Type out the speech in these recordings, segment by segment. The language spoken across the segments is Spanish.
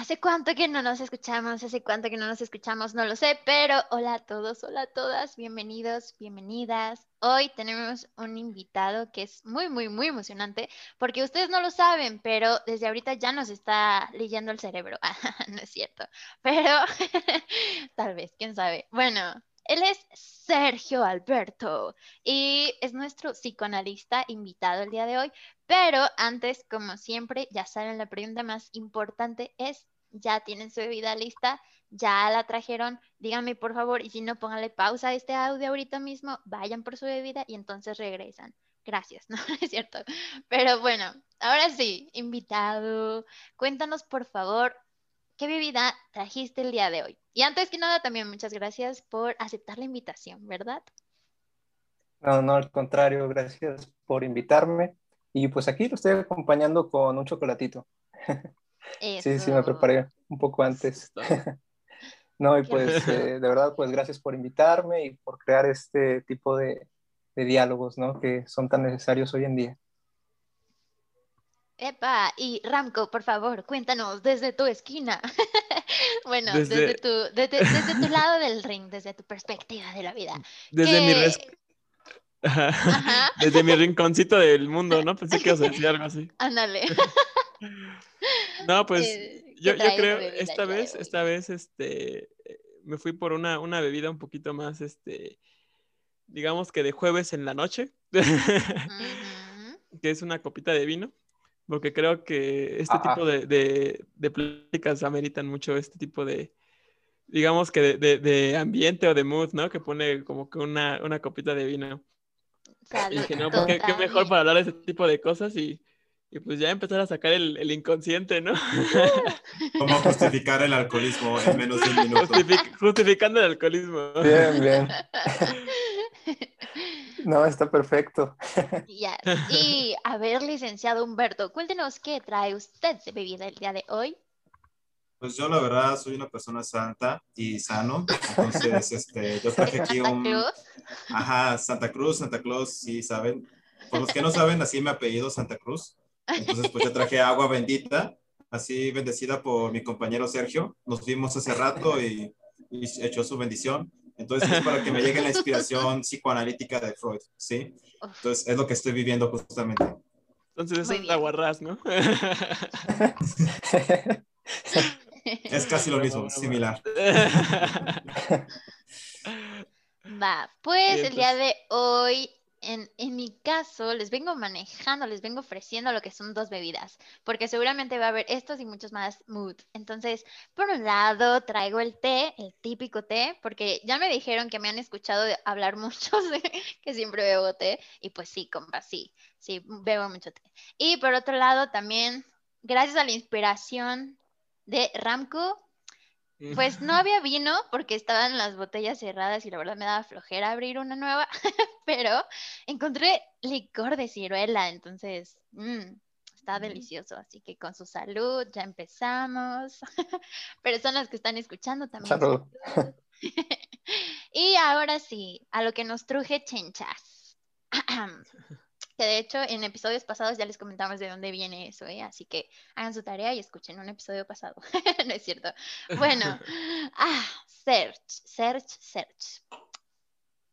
¿Hace cuánto que no nos escuchamos? ¿Hace cuánto que no nos escuchamos? No lo sé, pero hola a todos, hola a todas, bienvenidos, bienvenidas. Hoy tenemos un invitado que es muy, muy, muy emocionante porque ustedes no lo saben, pero desde ahorita ya nos está leyendo el cerebro. no es cierto, pero tal vez, quién sabe. Bueno, él es Sergio Alberto y es nuestro psicoanalista invitado el día de hoy. Pero antes, como siempre, ya saben, la pregunta más importante es, ¿ya tienen su bebida lista? ¿Ya la trajeron? Díganme por favor y si no, pónganle pausa a este audio ahorita mismo, vayan por su bebida y entonces regresan. Gracias, no es cierto. Pero bueno, ahora sí, invitado, cuéntanos por favor ¿Qué bebida trajiste el día de hoy? Y antes que nada, también muchas gracias por aceptar la invitación, ¿verdad? No, no, al contrario, gracias por invitarme. Y pues aquí lo estoy acompañando con un chocolatito. Sí, sí, me preparé un poco antes. no, y pues eh, de verdad, pues gracias por invitarme y por crear este tipo de, de diálogos, ¿no? Que son tan necesarios hoy en día. Epa, y Ramco, por favor, cuéntanos desde tu esquina. bueno, desde... tu, desde, tu lado del ring, desde tu perspectiva de la vida. Desde mi Desde mi rinconcito del mundo, ¿no? Pensé que ibas a decir algo así. Ándale. No, pues eh, yo, yo creo, esta vez, esta vez, este, me fui por una, una bebida un poquito más, este, digamos que de jueves en la noche, que es una copita de vino porque creo que este tipo de, de, de, pláticas ameritan mucho este tipo de, digamos que de, de, ambiente o de mood, ¿no? Que pone como que una, una copita de vino. y que no, porque qué mejor para hablar de ese tipo de cosas y, y pues ya empezar a sacar el, el inconsciente, ¿no? ¿Cómo justificar el alcoholismo en menos de un minuto? justificando el alcoholismo. Bien, bien. No, está perfecto. Y a ver, licenciado Humberto, cuéntenos qué trae usted de bebida el día de hoy. Pues yo la verdad soy una persona santa y sano, entonces este, yo traje aquí un... Cruz? Ajá, Santa Cruz, Santa Claus, sí saben. Por los que no saben, así me apellido Santa Cruz. Entonces pues yo traje agua bendita, así bendecida por mi compañero Sergio. Nos vimos hace rato y, y echó su bendición. Entonces es para que me llegue la inspiración psicoanalítica de Freud, ¿sí? Entonces es lo que estoy viviendo justamente. Entonces es la guarras, ¿no? es casi lo mismo, similar. Va, pues el día de hoy en, mi caso, les vengo manejando, les vengo ofreciendo lo que son dos bebidas, porque seguramente va a haber estos y muchos más mood. Entonces, por un lado, traigo el té, el típico té, porque ya me dijeron que me han escuchado hablar mucho de que siempre bebo té, y pues sí, compa, sí, sí, bebo mucho té. Y por otro lado, también, gracias a la inspiración de Ramco, pues no había vino porque estaban las botellas cerradas y la verdad me daba flojera abrir una nueva, pero encontré licor de ciruela, entonces mmm, está delicioso. Así que con su salud ya empezamos. Personas que están escuchando también. Salud. y ahora sí, a lo que nos truje chenchas. que de hecho en episodios pasados ya les comentamos de dónde viene eso, ¿eh? así que hagan su tarea y escuchen un episodio pasado, no es cierto. Bueno, ah, search, search, search.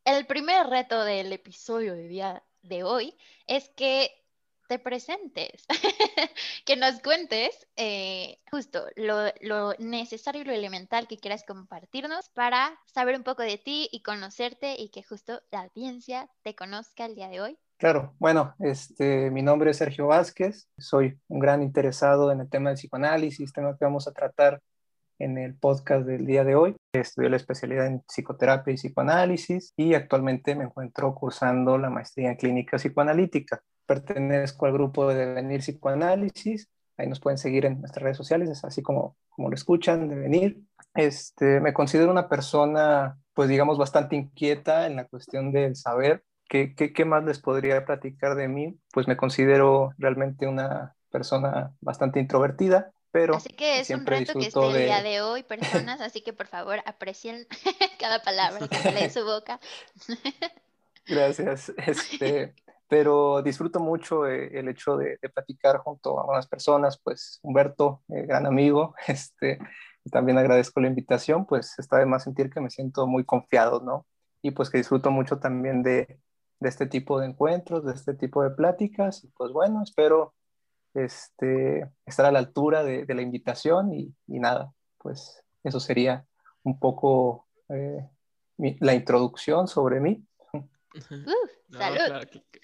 El primer reto del episodio de día de hoy es que te presentes, que nos cuentes eh, justo lo, lo, necesario y lo elemental que quieras compartirnos para saber un poco de ti y conocerte y que justo la audiencia te conozca el día de hoy. Claro, bueno, este, mi nombre es Sergio Vázquez, soy un gran interesado en el tema del psicoanálisis, tema que vamos a tratar en el podcast del día de hoy. Estudié la especialidad en psicoterapia y psicoanálisis y actualmente me encuentro cursando la maestría en clínica psicoanalítica. Pertenezco al grupo de Devenir Psicoanálisis ahí nos pueden seguir en nuestras redes sociales, es así como, como lo escuchan, de venir. Este, me considero una persona, pues digamos, bastante inquieta en la cuestión del saber. ¿Qué, qué, qué más les podría platicar de mí? Pues me considero realmente una persona bastante introvertida, pero así que es un reto que esté el día de hoy, personas, así que por favor aprecien cada palabra que sale de su boca. Gracias. Este, pero disfruto mucho eh, el hecho de, platicar junto a unas personas, pues Humberto, eh, gran amigo, este, también agradezco la invitación, pues está de más sentir que me siento muy confiado, ¿no? Y pues que disfruto mucho también de, de este tipo de encuentros, de este tipo de pláticas, y pues bueno, espero este, estar a la altura de, de la invitación y, y, nada, pues eso sería un poco eh, la introducción sobre mí.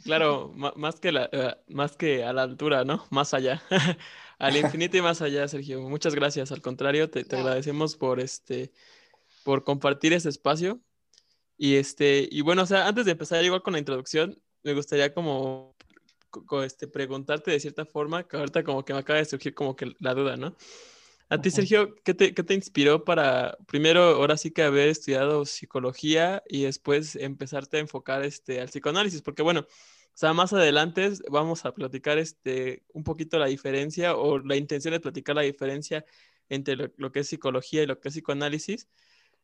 claro, más, que la, eh, más que a la altura, ¿no? Más allá. Al infinito y más allá, Sergio. Muchas gracias. Al contrario, te, te, agradecemos por este por compartir este espacio. Y este, y bueno, o sea, antes de empezar igual con la introducción, me gustaría como, este, preguntarte de cierta forma, que ahorita como que me acaba de surgir como que la duda, ¿no? A ti, Sergio, ¿qué te, ¿qué te, inspiró para, primero, ahora sí que haber estudiado psicología y después empezarte a enfocar este, al psicoanálisis? Porque bueno, o sea, más adelante vamos a platicar este, un poquito la diferencia o la intención de platicar la diferencia entre lo, que es psicología y lo que es psicoanálisis.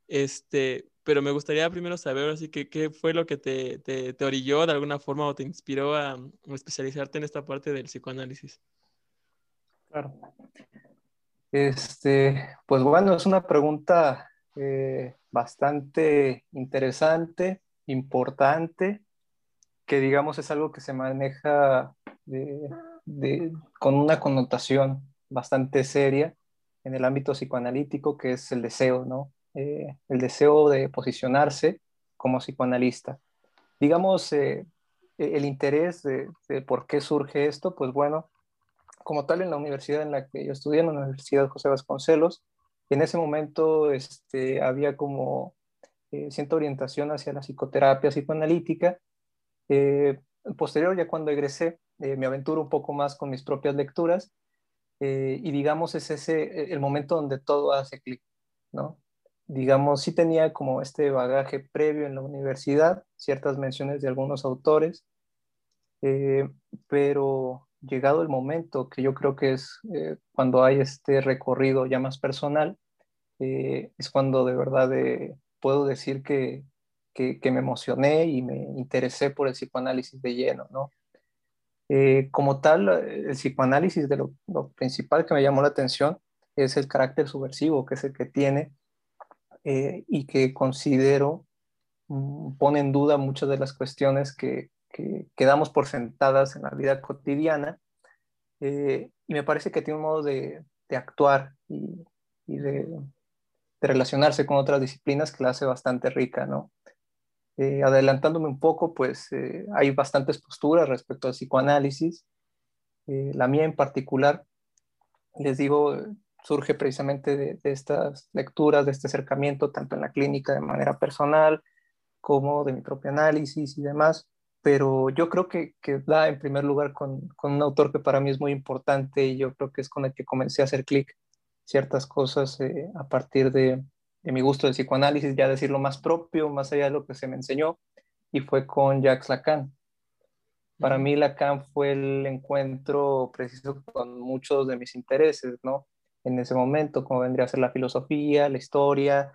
Este, pero me gustaría primero saber así que qué fue lo que te, te, te, orilló de alguna forma o te inspiró a, a especializarte en esta parte del psicoanálisis. Claro. Este, pues bueno, es una pregunta eh, bastante interesante, importante, que digamos es algo que se maneja con una connotación bastante seria en el ámbito psicoanalítico, que es el deseo, ¿no? Eh, el deseo de posicionarse como psicoanalista. Digamos, eh, el interés de, de por qué surge esto, pues bueno, como tal en la universidad en la que yo estudié, en la Universidad José Vasconcelos. En ese momento este, había como eh, cierta orientación hacia la psicoterapia psicoanalítica. Eh, posterior, ya cuando egresé, eh, me aventuro un poco más con mis propias lecturas y digamos es ese el momento donde todo hace clic, ¿no? Digamos, sí tenía como este bagaje previo en la universidad, ciertas menciones de algunos autores, pero llegado el momento, que yo creo que es eh, cuando hay este recorrido ya más personal, eh, es cuando de verdad eh, puedo decir que, que, me emocioné y me interesé por el psicoanálisis de lleno, ¿no? como tal, el psicoanálisis de lo, lo, principal que me llamó la atención es el carácter subversivo, que es el que tiene y que considero mm, pone en duda muchas de las cuestiones que, que quedamos por sentadas en la vida cotidiana. Eh, y me parece que tiene un modo de, de actuar y, y de, relacionarse con otras disciplinas que la hace bastante rica, ¿no? Eh, adelantándome un poco, pues eh, hay bastantes posturas respecto al psicoanálisis. la mía en particular, les digo, surge precisamente de, de, estas lecturas, de este acercamiento, tanto en la clínica de manera personal como de mi propio análisis y demás pero yo creo que, que da en primer lugar con, con, un autor que para mí es muy importante y yo creo que es con el que comencé a hacer clic ciertas cosas eh, a partir de, de, mi gusto del psicoanálisis, ya decir lo más propio, más allá de lo que se me enseñó, y fue con Jacques Lacan. Para mí Lacan fue el encuentro preciso con muchos de mis intereses, ¿no? En ese momento, como vendría a ser la filosofía, la historia,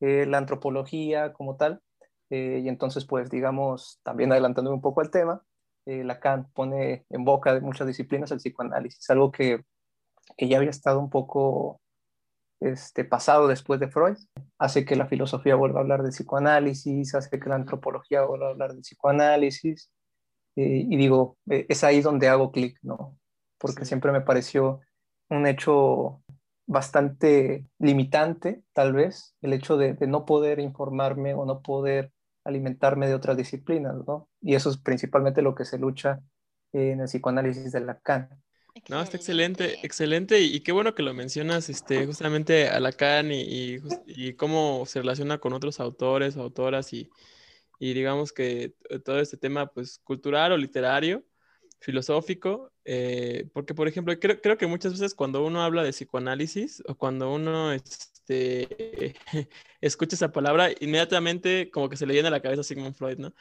eh, la antropología como tal eh, y entonces, pues, digamos, también adelantándome un poco al tema, eh, Lacan pone en boca de muchas disciplinas el psicoanálisis, algo que, que ya había estado un poco este, pasado después de Freud. Hace que la filosofía vuelva a hablar de psicoanálisis, hace que la antropología vuelva a hablar de psicoanálisis. Eh, y digo, es ahí donde hago clic, ¿no? Porque siempre me pareció un hecho bastante limitante, tal vez, el hecho de, de, no poder informarme o no poder alimentarme de otras disciplinas, ¿no? Y eso es principalmente lo que se lucha en el psicoanálisis de Lacan. No, está excelente, excelente, y, qué bueno que lo mencionas, este, justamente a Lacan y, y, cómo se relaciona con otros autores autoras y, y digamos que todo este tema, pues, cultural o literario, filosófico, eh, porque por ejemplo, creo, creo, que muchas veces cuando uno habla de psicoanálisis o cuando uno este, escucha esa palabra, inmediatamente como que se le viene a la cabeza Sigmund Freud, ¿no?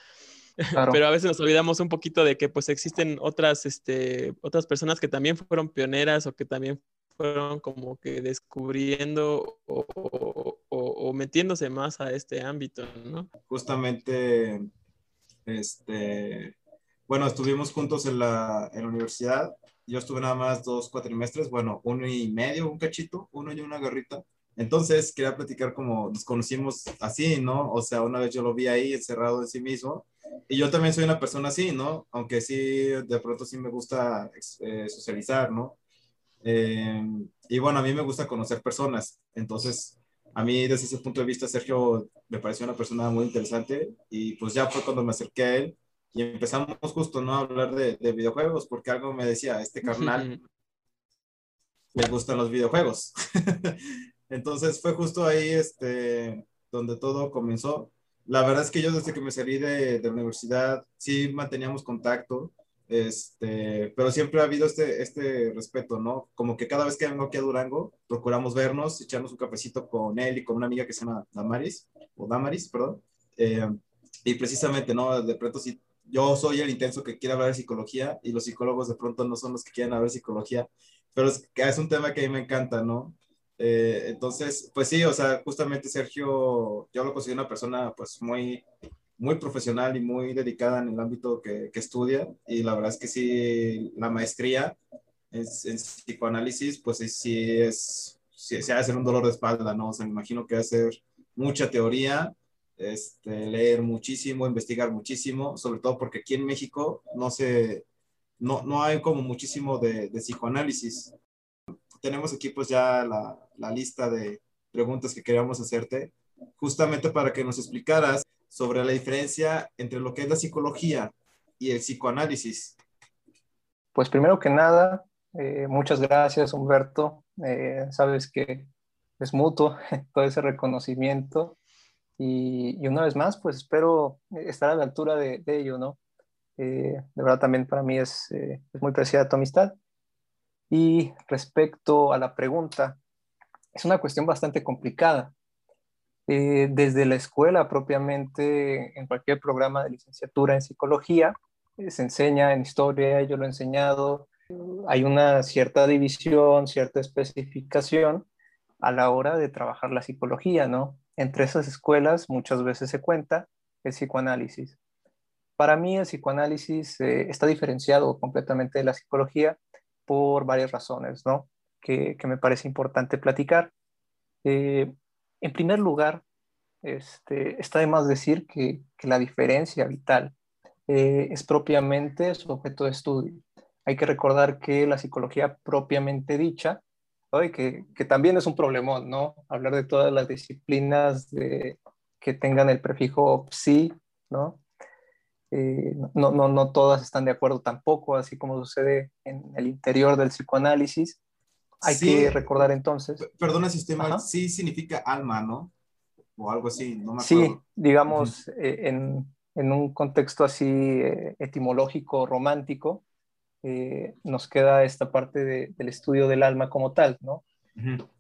Pero a veces nos olvidamos un poquito de que pues existen otras, este, otras personas que también fueron pioneras o que también fueron como que descubriendo o, metiéndose más a este ámbito, ¿no? Justamente, este, bueno, estuvimos juntos en la, en la universidad. Yo estuve nada más dos cuatrimestres, bueno, uno y medio, un cachito, uno y una garrita. Entonces, quería platicar como nos conocimos así, ¿no? O sea, una vez yo lo vi ahí encerrado en sí mismo. Y yo también soy una persona así, ¿no? Aunque sí, de pronto sí me gusta eh, socializar, ¿no? Eh, y bueno, a mí me gusta conocer personas. Entonces, a mí desde ese punto de vista, Sergio me pareció una persona muy interesante y pues ya fue cuando me acerqué a él y empezamos justo ¿no? a hablar de, de videojuegos porque algo me decía, este carnal le gustan los videojuegos. Entonces fue justo ahí este, donde todo comenzó. La verdad es que yo desde que me salí de, de la universidad sí manteníamos contacto este, pero siempre ha habido este, este respeto, ¿no? Como que cada vez que vengo aquí a Durango, procuramos vernos, echarnos un cafecito con él y con una amiga que se llama Damaris, o Damaris, perdón. Eh, y precisamente, ¿no? De pronto, si yo soy el intenso que quiere hablar de psicología y los psicólogos de pronto no son los que quieren hablar de psicología, pero es, es un tema que a mí me encanta, ¿no? Eh, entonces, pues sí, o sea, justamente Sergio, yo lo considero una persona pues muy muy profesional y muy dedicada en el ámbito que, que estudia y la verdad es que sí, la maestría en, en psicoanálisis, pues sí es, sí, se hace un dolor de espalda, ¿no? O sea, me imagino que hacer mucha teoría, este, leer muchísimo, investigar muchísimo, sobre todo porque aquí en México no se, no, no hay como muchísimo de, de psicoanálisis. Tenemos aquí pues ya la, la lista de preguntas que queríamos hacerte, justamente para que nos explicaras sobre la diferencia entre lo que es la psicología y el psicoanálisis. Pues primero que nada, eh, muchas gracias Humberto. Eh, sabes que es mutuo todo ese reconocimiento y, una vez más, pues espero estar a la altura de, ello, ¿no? Eh, de verdad también para mí es, es muy preciada tu amistad. Y respecto a la pregunta, es una cuestión bastante complicada eh, desde la escuela propiamente, en cualquier programa de licenciatura en psicología, eh, se enseña en historia, yo lo he enseñado, hay una cierta división, cierta especificación a la hora de trabajar la psicología, ¿no? Entre esas escuelas muchas veces se cuenta el psicoanálisis. Para mí el psicoanálisis eh, está diferenciado completamente de la psicología por varias razones, ¿no? Que, me parece importante platicar. En primer lugar, este, está de más decir que, la diferencia vital eh, es propiamente su objeto de estudio. Hay que recordar que la psicología propiamente dicha, que, que, también es un problemón, ¿no? Hablar de todas las disciplinas de, que tengan el prefijo psi, ¿no? Eh, no, no, no todas están de acuerdo tampoco, así como sucede en el interior del psicoanálisis. Hay que recordar entonces. Perdona si estoy mal, sí significa alma, ¿no? O algo así, no me acuerdo. Sí, digamos, eh, en, en, un contexto así eh, etimológico, romántico, eh, nos queda esta parte del estudio del alma como tal, ¿no?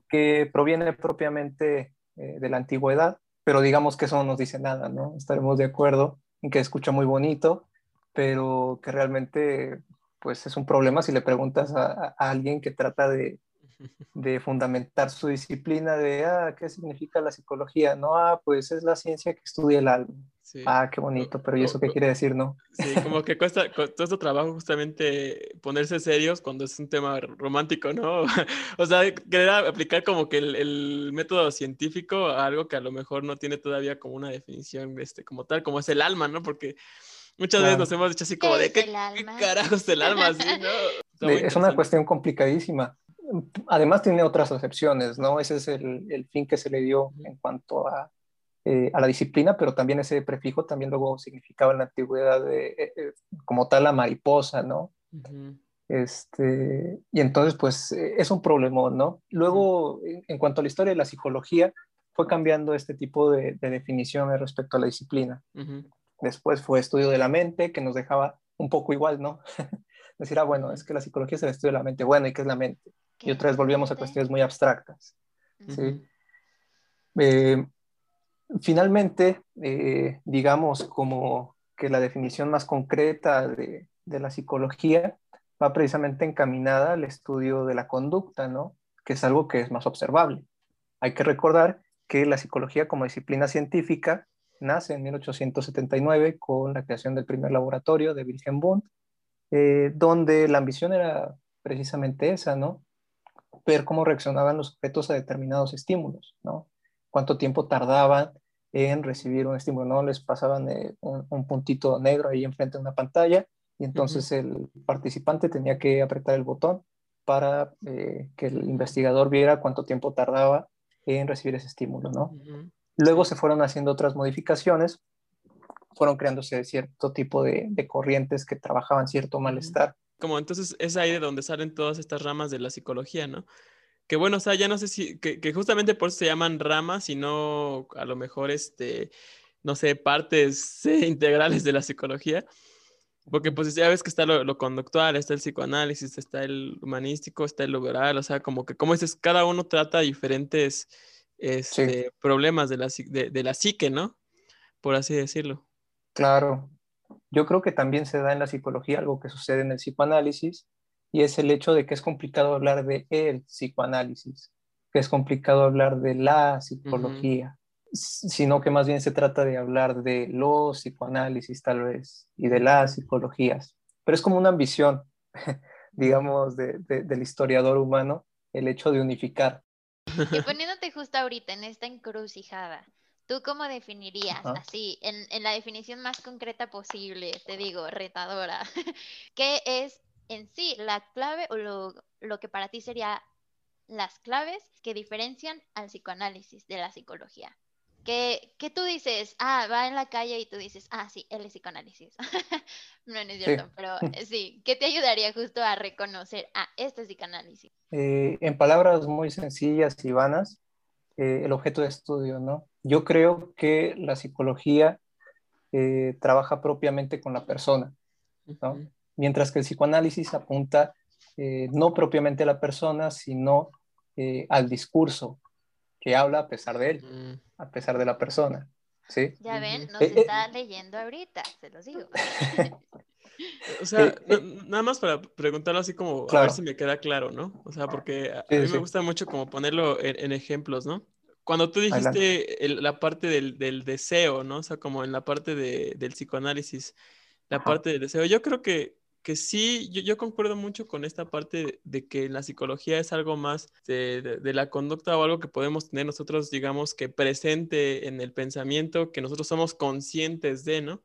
Que proviene propiamente de la antigüedad, pero digamos que eso no nos dice nada, ¿no? Estaremos de acuerdo en que escucha muy bonito, pero que realmente pues es un problema si le preguntas a alguien que trata de, de fundamentar su disciplina de, ah, ¿qué significa la psicología? No, ah, pues es la ciencia que estudia el alma. Ah, qué bonito, pero ¿y eso qué quiere decir, no? Sí, como que cuesta todo este trabajo justamente ponerse serios cuando es un tema romántico, ¿no? o sea, querer aplicar como que el, método científico a algo que a lo mejor no tiene todavía como una definición este, como tal, como es el alma, ¿no? Porque muchas veces nos hemos dicho así como de, ¿qué, ¿qué carajos el alma? ¿no? es una cuestión complicadísima además tiene otras acepciones, ¿no? Ese es el, fin que se le dio en cuanto eh, a, la disciplina, pero también ese prefijo también luego significaba en la antigüedad eh, eh, como tal la mariposa, ¿no? este, y entonces, pues, es un problema, ¿no? Luego, en, cuanto a la historia de la psicología, fue cambiando este tipo de, definiciones respecto a la disciplina. Después fue estudio de la mente, que nos dejaba un poco igual, ¿no? decir, ah, bueno, es que la psicología es el estudio de la mente, bueno, ¿y qué es la mente? Y otra vez volvíamos a cuestiones muy abstractas. ¿sí? Eh, finalmente, eh, digamos como que la definición más concreta de, la psicología va precisamente encaminada al estudio de la conducta, ¿no? Que es algo que es más observable. Hay que recordar que la psicología como disciplina científica nace en 1879 con la creación del primer laboratorio de Wilhelm Wundt, eh, donde la ambición era precisamente esa, ¿no? Ver cómo reaccionaban los objetos a determinados estímulos, ¿no? Cuánto tiempo tardaban en recibir un estímulo, ¿no? Les pasaban eh, un, puntito negro ahí enfrente de una pantalla y entonces el participante tenía que apretar el botón para eh, que el investigador viera cuánto tiempo tardaba en recibir ese estímulo, ¿no? Luego se fueron haciendo otras modificaciones, fueron creándose cierto tipo de, corrientes que trabajaban cierto malestar. Como entonces es ahí de donde salen todas estas ramas de la psicología, ¿no? Que bueno, o sea, ya no sé si, que, justamente por eso se llaman ramas y no a lo mejor, este, no sé, partes integrales de la psicología. Porque pues ya ves que está lo, conductual, está el psicoanálisis, está el humanístico, está el liberal, o sea, como que, como dices, cada uno trata diferentes este, problemas de la, de, la psique, ¿no? Por así decirlo. Claro. Yo creo que también se da en la psicología algo que sucede en el psicoanálisis y es el hecho de que es complicado hablar de el psicoanálisis, que es complicado hablar de la psicología, sino que más bien se trata de hablar de los psicoanálisis tal vez y de las psicologías. Pero es como una ambición, digamos, del historiador humano, el hecho de unificar. Y poniéndote justo ahorita en esta encrucijada, ¿tú cómo definirías, así, en, en, la definición más concreta posible, te digo, retadora, qué es en sí la clave o lo, lo que para ti sería las claves que diferencian al psicoanálisis de la psicología? Que, que, tú dices, ah, va en la calle y tú dices, ah, sí, él es psicoanálisis. no, no es cierto, pero eh, sí, ¿qué te ayudaría justo a reconocer, ah, esto es psicoanálisis? Eh, en palabras muy sencillas y vanas, eh, el objeto de estudio, ¿no? Yo creo que la psicología trabaja propiamente con la persona, ¿no? Mientras que el psicoanálisis apunta no propiamente a la persona, sino al discurso que habla a pesar de él a pesar de la persona. ¿sí? Ya ven, nos eh, eh, está leyendo ahorita, se los digo. O sea, eh, nada más para preguntarlo así como a ver si me queda claro, ¿no? O sea, porque a, mí me gusta mucho como ponerlo en, ejemplos, ¿no? Cuando tú dijiste la parte del, del, deseo, ¿no? O sea, como en la parte de, del psicoanálisis, la parte del deseo, yo creo que que sí, yo, concuerdo mucho con esta parte de, que la psicología es algo más de, la conducta o algo que podemos tener nosotros, digamos, que presente en el pensamiento, que nosotros somos conscientes de, ¿no?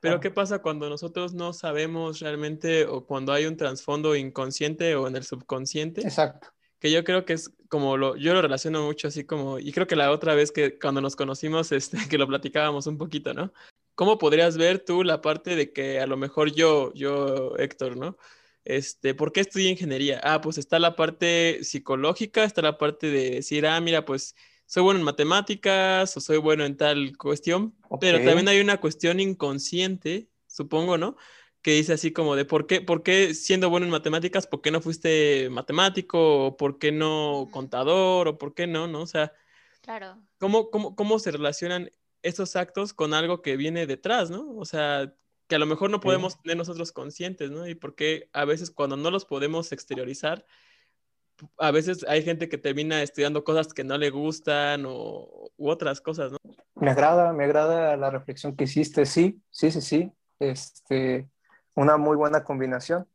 Pero ¿qué pasa cuando nosotros no sabemos realmente o cuando hay un trasfondo inconsciente o en el subconsciente? Exacto. Que yo creo que es como lo, yo lo relaciono mucho así como, y creo que la otra vez que cuando nos conocimos, este, que lo platicábamos un poquito, ¿no? ¿Cómo podrías ver tú la parte de que a lo mejor yo, yo, Héctor, ¿no? Este, ¿por qué estudié ingeniería? Ah, pues está la parte psicológica, está la parte de decir, ah, mira, pues soy bueno en matemáticas o soy bueno en tal cuestión, pero también hay una cuestión inconsciente, supongo, ¿no? Que dice así como de por qué, por qué siendo bueno en matemáticas, ¿por qué no fuiste matemático? ¿O por qué no contador? ¿O por qué no? ¿No? O sea, claro. ¿cómo, cómo, cómo se relacionan esos actos con algo que viene detrás, ¿no? O sea, que a lo mejor no podemos tener nosotros conscientes, ¿no? Y porque a veces cuando no los podemos exteriorizar, a veces hay gente que termina estudiando cosas que no le gustan o u otras cosas, ¿no? Me agrada, me agrada la reflexión que hiciste, sí, sí, sí, sí, este, una muy buena combinación.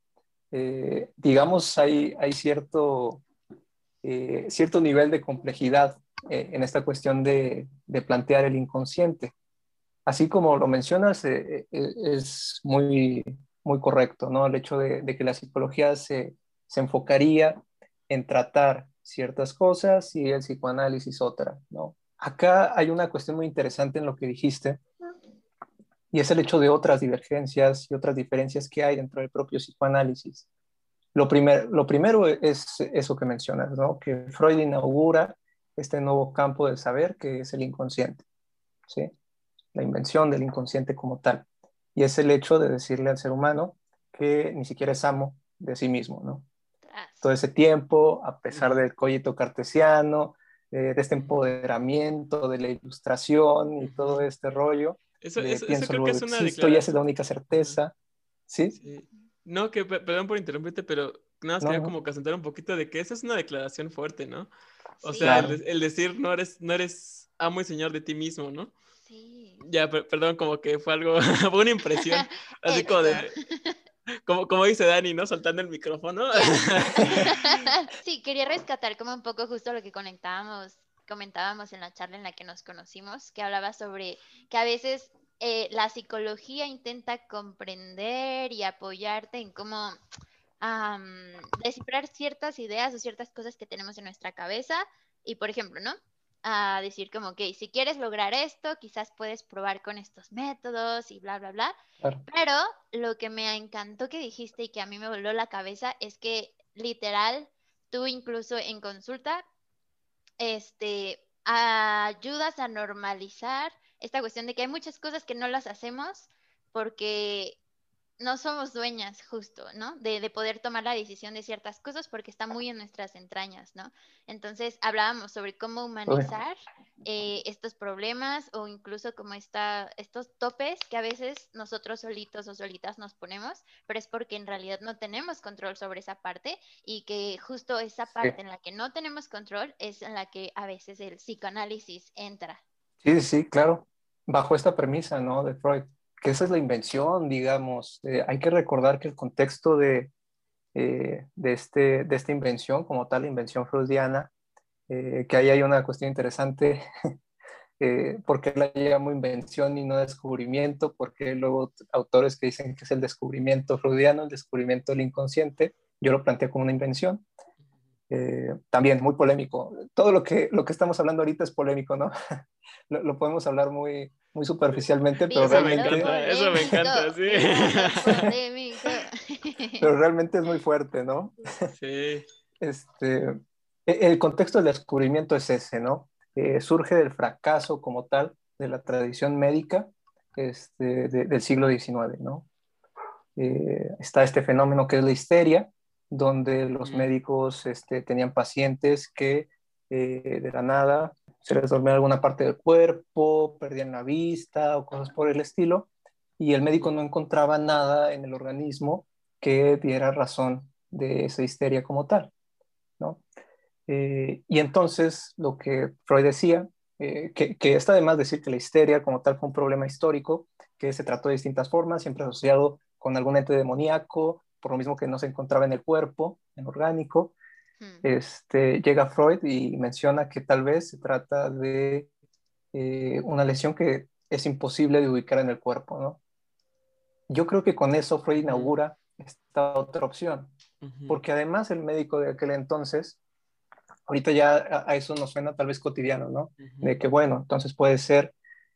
Eh, digamos, hay, hay cierto, eh, cierto nivel de complejidad eh, en esta cuestión de, plantear el inconsciente. Así como lo mencionas, eh, eh, es muy, muy correcto, ¿no? El hecho de, que la psicología se, enfocaría en tratar ciertas cosas y el psicoanálisis otra, ¿no? Acá hay una cuestión muy interesante en lo que dijiste, y es el hecho de otras divergencias y otras diferencias que hay dentro del propio psicoanálisis. Lo, primer, lo primero es eso que mencionas, ¿no? que Freud inaugura este nuevo campo del saber que es el inconsciente, ¿sí? La invención del inconsciente como tal. Y es el hecho de decirle al ser humano que ni siquiera es amo de sí mismo, ¿no? Todo ese tiempo, a pesar del cogito cartesiano, eh, de este empoderamiento, de la ilustración y todo este rollo. Eso, eso, creo que es una declaración. y esa es la única certeza. ¿Sí? sí. No, que perdón por interrumpirte, pero nada más quería como que asentar un poquito de que esa es una declaración fuerte, ¿no? O sea, el, decir no eres, no eres amo y señor de ti mismo, ¿no? Sí. Ya, perdón, como que fue algo, fue una impresión, así como de, como, como dice Dani, ¿no? Soltando el micrófono. sí, quería rescatar como un poco justo lo que conectábamos, comentábamos en la charla en la que nos conocimos, que hablaba sobre que a veces eh, la psicología intenta comprender y apoyarte en cómo descifrar ciertas ideas o ciertas cosas que tenemos en nuestra cabeza. Y por ejemplo, ¿no? A decir como, ok, si quieres lograr esto, quizás puedes probar con estos métodos y bla, bla, bla. Pero lo que me encantó que dijiste y que a mí me voló la cabeza es que literal, tú incluso en consulta, este, ayudas a normalizar esta cuestión de que hay muchas cosas que no las hacemos porque no somos dueñas justo, ¿no? De, de, poder tomar la decisión de ciertas cosas porque está muy en nuestras entrañas, ¿no? Entonces hablábamos sobre cómo humanizar eh, estos problemas o incluso como está, estos topes que a veces nosotros solitos o solitas nos ponemos, pero es porque en realidad no tenemos control sobre esa parte y que justo esa parte en la que no tenemos control es en la que a veces el psicoanálisis entra. Sí, sí, claro. Bajo esta premisa, ¿no? De Freud que esa es la invención, digamos. Eh, hay que recordar que el contexto de, eh, de, este, de esta invención, como tal, la invención freudiana, eh, que ahí hay una cuestión interesante, ¿por qué la llamo invención y no descubrimiento? Porque luego autores que dicen que es el descubrimiento freudiano, el descubrimiento del inconsciente, yo lo planteo como una invención. También muy polémico. Todo lo que, lo que estamos hablando ahorita es polémico, ¿no? lo, podemos hablar muy, muy superficialmente, pero realmente... eso me encanta, sí. pero realmente es muy fuerte, ¿no? Sí. Este, e, el contexto del descubrimiento es ese, ¿no? Eh, surge del fracaso como tal de la tradición médica este, del siglo XIX, ¿no? Eh, está este fenómeno que es la histeria, donde los médicos este, tenían pacientes que eh, de la nada se les dormía alguna parte del cuerpo, perdían la vista o cosas por el estilo, y el médico no encontraba nada en el organismo que diera razón de esa histeria como tal, ¿no? Eh, y entonces lo que Freud decía, eh, que, que, está además decir que la histeria como tal fue un problema histórico, que se trató de distintas formas, siempre asociado con algún ente demoníaco, por lo mismo que no se encontraba en el cuerpo, en orgánico, este, llega Freud y menciona que tal vez se trata de eh, una lesión que es imposible de ubicar en el cuerpo, ¿no? Yo creo que con eso Freud inaugura esta otra opción, porque además el médico de aquel entonces, ahorita ya a, eso nos suena tal vez cotidiano, ¿no? De que, bueno, entonces puede ser,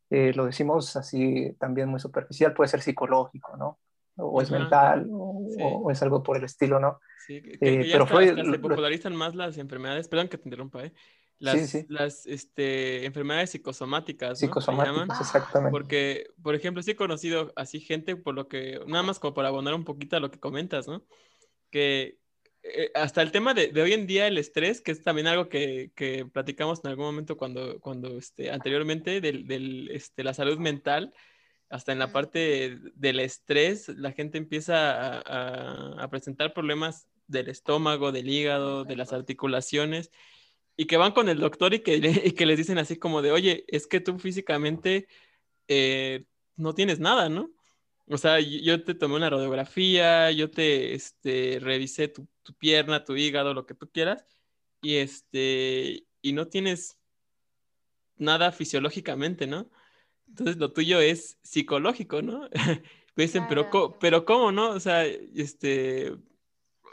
eh, lo decimos así también muy superficial, puede ser psicológico, ¿no? O es mental, o, es algo por el estilo, ¿no? Sí, que, eh, pero Freud, se popularizan más las enfermedades, perdón que te interrumpa, ¿eh? Las, las este, enfermedades psicosomáticas. ¿no? Psicosomáticas, exactamente. Porque, por ejemplo, sí he conocido así gente, por lo que, nada más como para abonar un poquito a lo que comentas, ¿no? Que eh, hasta el tema de, de, hoy en día, el estrés, que es también algo que, que platicamos en algún momento cuando, cuando este, anteriormente, del, del este, la salud mental, hasta en la parte del estrés, la gente empieza a, presentar problemas del estómago, del hígado, de las articulaciones, y que van con el doctor y que, que les dicen así como de, oye, es que tú físicamente eh, no tienes nada, ¿no? O sea, yo te tomé una radiografía, yo te este, revisé tu, tu, pierna, tu hígado, lo que tú quieras, y, este, y no tienes nada fisiológicamente, ¿no? Entonces lo tuyo es psicológico, ¿no? dicen, pero, pero ¿cómo, no? O sea, este,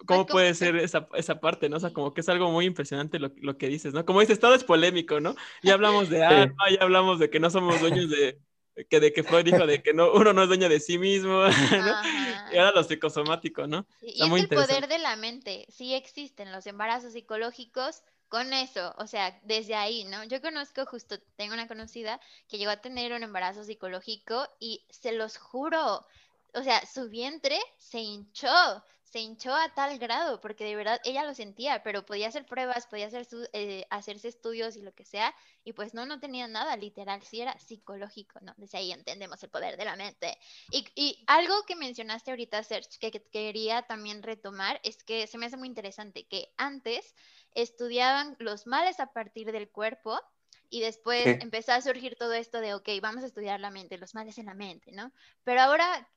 ¿cómo puede ser esa, esa, parte, no? O sea, como que es algo muy impresionante lo, lo, que dices, ¿no? Como dices, todo es polémico, ¿no? Ya hablamos de alma, ya hablamos de que no somos dueños de, que de que Freud dijo de que no, uno no es dueño de sí mismo, ¿no? Y ahora lo psicosomático, ¿no? y es el poder de la mente, sí existen los embarazos psicológicos, con eso, o sea, desde ahí, ¿no? Yo conozco justo, tengo una conocida que llegó a tener un embarazo psicológico y se los juro, o sea, su vientre se hinchó, se hinchó a tal grado, porque de verdad ella lo sentía, pero podía hacer pruebas, podía hacer eh, hacerse estudios y lo que sea, y pues no, no tenía nada literal, sí era psicológico, ¿no? Desde ahí entendemos el poder de la mente. Y, algo que mencionaste ahorita, Serge, que, quería también retomar, es que se me hace muy interesante que antes estudiaban los males a partir del cuerpo, y después empezó a surgir todo esto de, ok, vamos a estudiar la mente, los males en la mente, ¿no? Pero ahora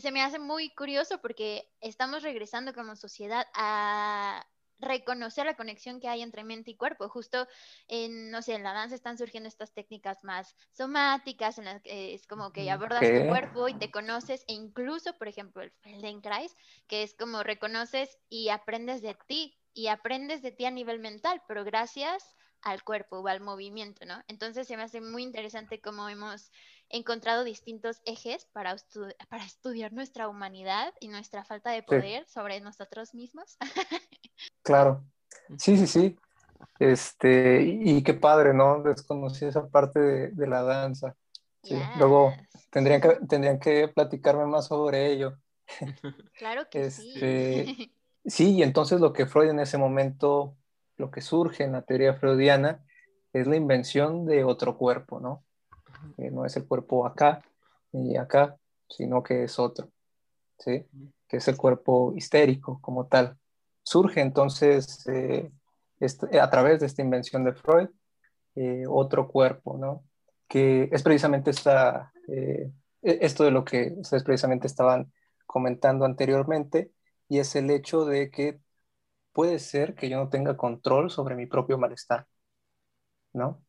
se me hace muy curioso porque estamos regresando como sociedad a reconocer la conexión que hay entre mente y cuerpo. Justo en, no sé, en la danza están surgiendo estas técnicas más somáticas, en las que es como que abordas tu cuerpo y te conoces, e incluso, por ejemplo, el Feldenkrais, que es como reconoces y aprendes de ti, y aprendes de ti a nivel mental, pero gracias al cuerpo o al movimiento, ¿no? Entonces se me hace muy interesante cómo hemos encontrado distintos ejes para, para estudiar nuestra humanidad y nuestra falta de poder sobre nosotros mismos. claro, sí, sí, sí. Este, y, qué padre, ¿no? Desconocí esa parte de, la danza. Luego tendrían que, tendrían que platicarme más sobre ello. Claro que este, sí. Sí, y entonces lo que Freud en ese momento, lo que surge en la teoría freudiana, es la invención de otro cuerpo, ¿no? No es el cuerpo acá y acá, sino que es otro, ¿sí? Que es el cuerpo histérico como tal. Surge entonces eh, a través de esta invención de Freud eh, otro cuerpo, ¿no? Que es precisamente esta, eh, e, esto de lo que ustedes precisamente estaban comentando anteriormente, y es el hecho de que puede ser que yo no tenga control sobre mi propio malestar, ¿no?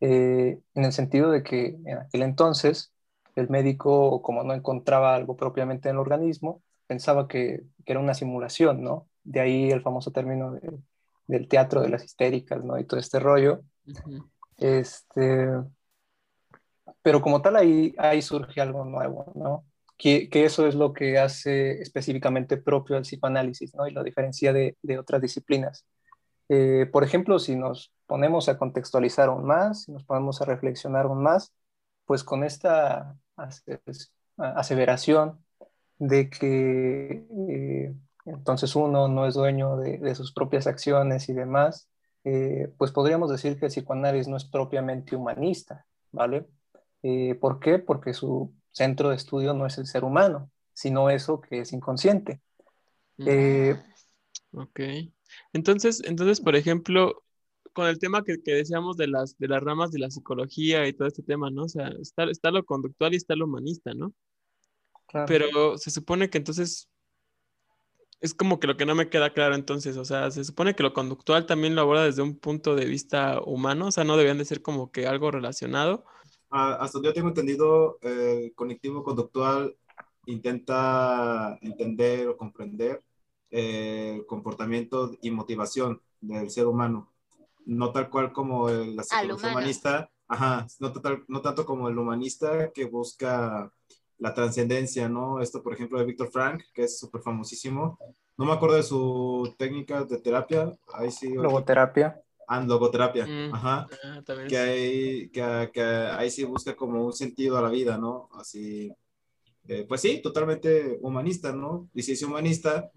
Eh, en el sentido de que en aquel entonces el médico, como no encontraba algo propiamente en el organismo, pensaba que, que era una simulación, ¿no? De ahí el famoso término del teatro de las histéricas, ¿no? Y todo este rollo. Este, pero como tal ahí, ahí surge algo nuevo, ¿no? Que, que, eso es lo que hace específicamente propio al psicoanálisis, ¿no? Y lo diferencia de, de otras disciplinas. Eh, por ejemplo, si nos ponemos a contextualizar aún más, si nos ponemos a reflexionar aún más, pues con esta aseveración de que eh, entonces uno no es dueño de, sus propias acciones y demás, eh, pues podríamos decir que el psicoanálisis no es propiamente humanista, ¿vale? ¿Por qué? Porque su centro de estudio no es el ser humano, sino eso que es inconsciente. ok. Entonces, entonces, por ejemplo, con el tema que, decíamos de las, de las ramas de la psicología y todo este tema, ¿no? O sea, está, está lo conductual y está lo humanista, ¿no? Pero se supone que entonces es como que lo que no me queda claro entonces, o sea, se supone que lo conductual también lo aborda desde un punto de vista humano, o sea, no deberían de ser como que algo relacionado. Ah, hasta donde yo tengo entendido, el cognitivo conductual intenta entender o comprender el comportamiento y motivación del ser humano, no tal cual como el, la psicología humanista, ajá, no, no tanto como el humanista que busca la trascendencia, ¿no? Esto, por ejemplo, de Víctor Frank, que es súper famosísimo. No me acuerdo de su técnica de terapia. Ahí sí. Logoterapia. Ah, logoterapia. Mm. Ajá. Ah, que, ahí, que, que, ahí sí busca como un sentido a la vida, ¿no? Así, eh, pues sí, totalmente humanista, ¿no? Y si es humanista,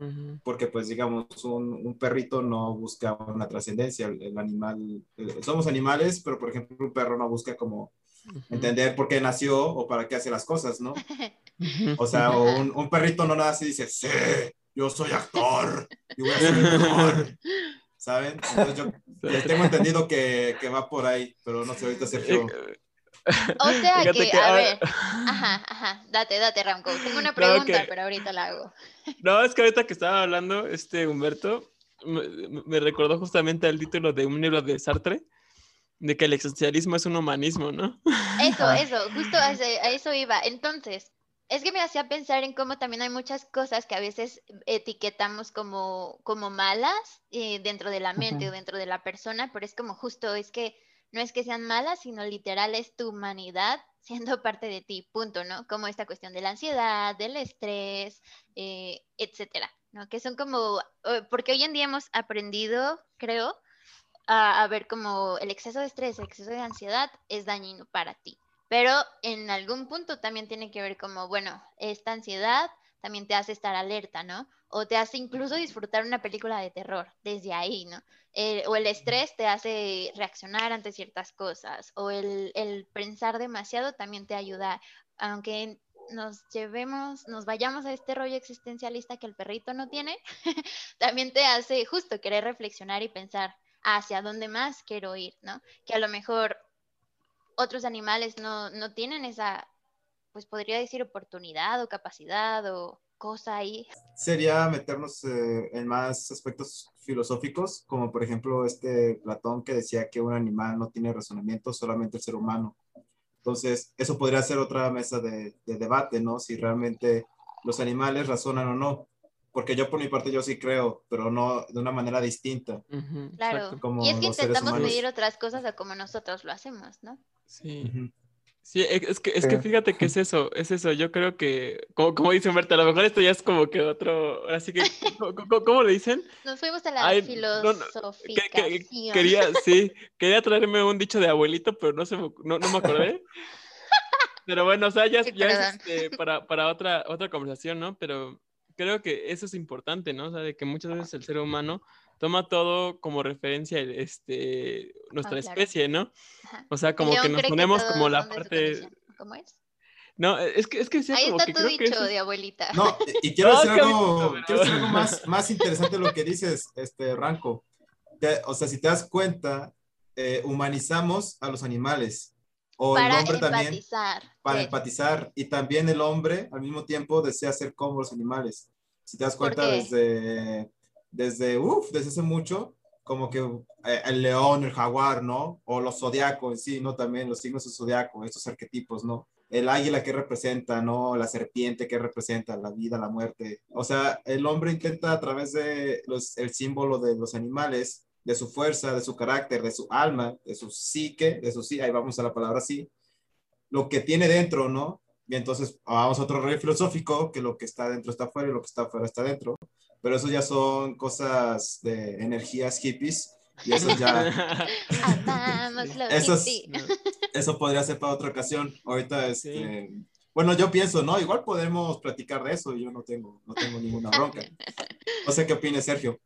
porque pues digamos, un, un, perrito no busca una trascendencia, el, animal, eh, somos animales, pero por ejemplo un perro no busca como entender por qué nació o para qué hace las cosas, ¿no? O sea, un, un, perrito no nace y dice, sí, yo soy actor y voy a ser mejor. ¿Saben? Entonces yo tengo entendido que, que, va por ahí, pero no sé, ahorita Sergio. O sea que, a ver, ajá, ajá, date, date, Ramco. Tengo una pregunta, pero ahorita la hago. No, es que ahorita que estaba hablando, este Humberto, me, recordó justamente el título de un libro de Sartre, de que el existencialismo es un humanismo, ¿no? Eso, eso, justo a eso iba. Entonces, es que me hacía pensar en cómo también hay muchas cosas que a veces etiquetamos como, como malas eh, dentro de la mente o dentro de la persona, pero es como justo, es que no es que sean malas, sino literal es tu humanidad siendo parte de ti, punto, ¿no? Como esta cuestión de la ansiedad, del estrés, eh, etcétera, ¿no? Que son como, eh, porque hoy en día hemos aprendido, creo, a, ver como el exceso de estrés, el exceso de ansiedad es dañino para ti. pero en algún punto también tiene que ver como, bueno, esta ansiedad también te hace estar alerta, ¿no? O te hace incluso disfrutar una película de terror desde ahí, ¿no? o el estrés te hace reaccionar ante ciertas cosas, o el, el pensar demasiado también te ayuda, aunque nos llevemos, nos vayamos a este rollo existencialista que el perrito no tiene, también te hace justo querer reflexionar y pensar hacia dónde más quiero ir, ¿no? Que a lo mejor otros animales no, no tienen esa, pues podría decir oportunidad o capacidad o cosa ahí. Sería meternos eh, en más aspectos filosóficos, como por ejemplo este Platón que decía que un animal no tiene razonamiento, solamente el ser humano. Entonces, eso podría ser otra mesa de, de debate, ¿no? Si realmente los animales razonan o no porque yo por mi parte yo sí creo, pero no de una manera distinta. claro. y es que intentamos medir otras cosas a como nosotros lo hacemos, ¿no? Sí. Sí, e, es que, es que fíjate que es eso, es eso. Yo creo que, como, como dice Humberto, a lo mejor esto ya es como que otro. Así que, ¿cómo, le dicen? Nos fuimos a la filosofía. quería, sí, quería traerme un dicho de abuelito, pero no, se me, no, me acordé. pero bueno, o sea, ya, ya es este, para, para otra, otra conversación, ¿no? Pero creo que eso es importante, ¿no? O sea, de que muchas veces el ser humano toma todo como referencia este, nuestra ah, especie, ¿no? O sea, como que nos ponemos como la parte... ¿Cómo es? No, es que es que Ahí está tu dicho de abuelita. No, y quiero decir algo, quiero decir algo más, más interesante de lo que dices, este, Ranco. o sea, si te das cuenta, eh, humanizamos a los animales o para el hombre empatizar. también. Para empatizar. Y también el hombre al mismo tiempo desea ser como los animales. Si te das cuenta desde, desde, uf, desde hace mucho, como que eh, el león, el jaguar, ¿no? O los zodiacos en sí, ¿no? También los signos del zodiaco, estos arquetipos, ¿no? El águila que representa, ¿no? La serpiente que representa la vida, la muerte. O sea, el hombre intenta a través de los, el símbolo de los animales de su fuerza, de su carácter, de su alma, de su psique, de su sí, ahí vamos a la palabra sí, lo que tiene dentro, ¿no? Y entonces vamos a otro rey filosófico, que lo que está dentro está afuera y lo que está afuera está dentro. Pero eso ya son cosas de energías hippies. Y eso ya. eso, eso podría ser para otra ocasión. Ahorita, este. Bueno, yo pienso, ¿no? Igual podemos platicar de eso. Yo no tengo, no tengo ninguna bronca. No sé qué opine Sergio.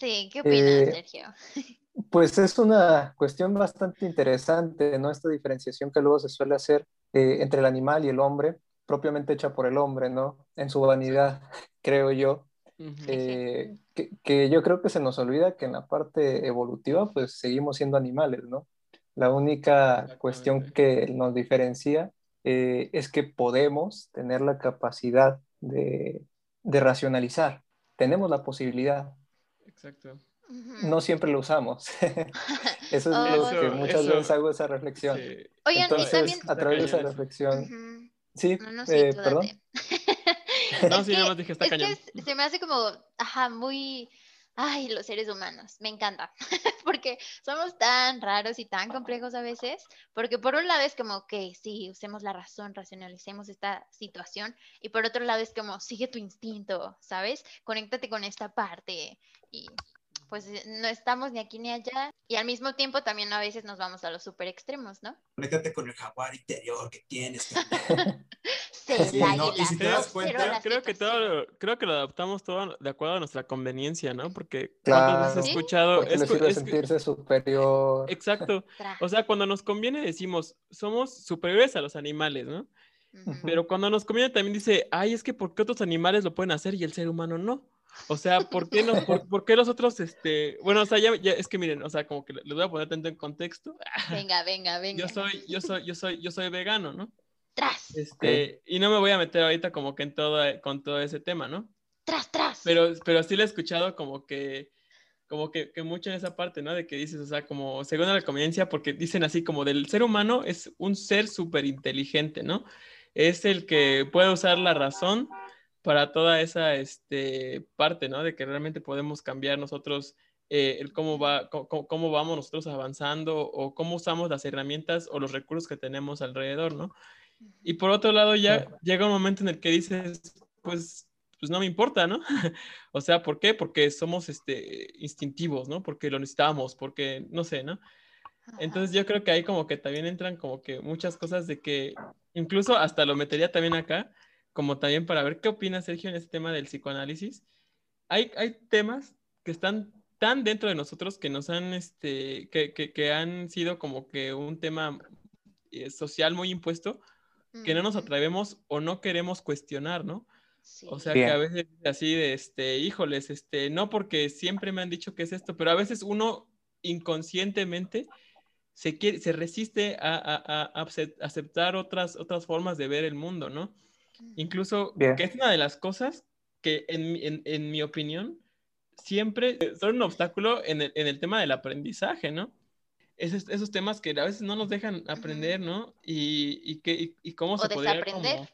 Sí, ¿qué opinas, eh, Sergio? Pues es una cuestión bastante interesante, ¿no? Esta diferenciación que luego se suele hacer eh, entre el animal y el hombre, propiamente hecha por el hombre, ¿no? En su vanidad, creo yo. Eh, que, yo creo que se nos olvida que en la parte evolutiva, pues seguimos siendo animales, ¿no? La única cuestión que nos diferencia es que podemos tener la capacidad de, de racionalizar, tenemos la posibilidad, Exacto. No siempre lo usamos. eso es lo que muchas veces hago esa reflexión. Oigan, y también... a través de esa reflexión. Sí, eh, perdón. no, sí, nada más dije, está es Que se me hace como, ajá, muy ay, los seres humanos, me encanta, porque somos tan raros y tan complejos a veces, porque por un lado es como que sí, usemos la razón, racionalicemos esta situación, y por otro lado es como sigue tu instinto, ¿sabes? Conéctate con esta parte y pues eh, no estamos ni aquí ni allá y al mismo tiempo también a veces nos vamos a los super extremos, ¿no? Conéctate con el jaguar interior que tienes. sí, no, y si te das cuenta, creo que todo, creo que lo adaptamos todo de acuerdo a nuestra conveniencia, ¿no? Porque claro, has escuchado es, es, sentirse superior. Exacto. O sea, cuando nos conviene decimos, somos superiores a los animales, ¿no? Pero cuando nos conviene también dice, ay, es que ¿por qué otros animales lo pueden hacer y el ser humano no? O sea, ¿por qué, no, por, qué los otros, este, bueno, o sea, ya, es que miren, o sea, como que les voy a poner tanto en contexto. Venga, venga, venga. Yo soy, yo soy, yo soy, yo soy vegano, ¿no? Tras. Este, y no me voy a meter ahorita como que en todo, con todo ese tema, ¿no? Tras, tras. Pero, pero sí lo he escuchado como que, como que, que mucho en esa parte, ¿no? De que dices, o sea, como según la conveniencia, porque dicen así como del ser humano es un ser súper inteligente, ¿no? Es el que puede usar la razón para toda esa este, parte, ¿no? De que realmente podemos cambiar nosotros eh, el cómo, va, cómo, vamos nosotros avanzando o cómo usamos las herramientas o los recursos que tenemos alrededor, ¿no? Y por otro lado, ya llega un momento en el que dices, pues, pues no me importa, ¿no? o sea, ¿por qué? Porque somos este, instintivos, ¿no? Porque lo necesitamos, porque, no sé, ¿no? Entonces yo creo que ahí como que también entran como que muchas cosas de que incluso hasta lo metería también acá, como también para ver qué opina Sergio en este tema del psicoanálisis. Hay, hay temas que están tan dentro de nosotros que nos han, este, que, que, que han sido como que un tema eh, social muy impuesto, que no nos atrevemos o no queremos cuestionar, ¿no? O sea que a veces así de, este, híjoles, este, no porque siempre me han dicho que es esto, pero a veces uno inconscientemente se, quiere, se resiste a, a, a, aceptar otras, otras formas de ver el mundo, ¿no? Incluso, que es una de las cosas que en, en, en mi opinión siempre son un obstáculo en el, en el tema del aprendizaje, ¿no? Esos, esos, temas que a veces no nos dejan aprender, ¿no? Y, y, que, y, cómo se podría... Como,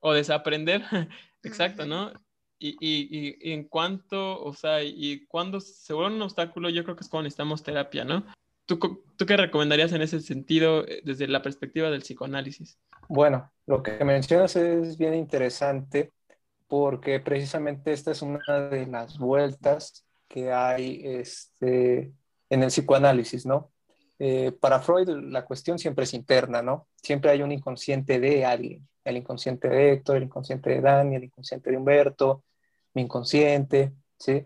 o desaprender, exacto, ¿no? Y, y, y, en cuanto, o sea, y cuando se vuelve un obstáculo, yo creo que es cuando necesitamos terapia, ¿no? ¿Tú, ¿Tú qué recomendarías en ese sentido eh, desde la perspectiva del psicoanálisis? Bueno, lo que mencionas es bien interesante porque precisamente esta es una de las vueltas que hay este, en el psicoanálisis, ¿no? Eh, para Freud la cuestión siempre es interna, ¿no? Siempre hay un inconsciente de alguien, el inconsciente de Héctor, el inconsciente de Dani, el inconsciente de Humberto, mi inconsciente, ¿sí?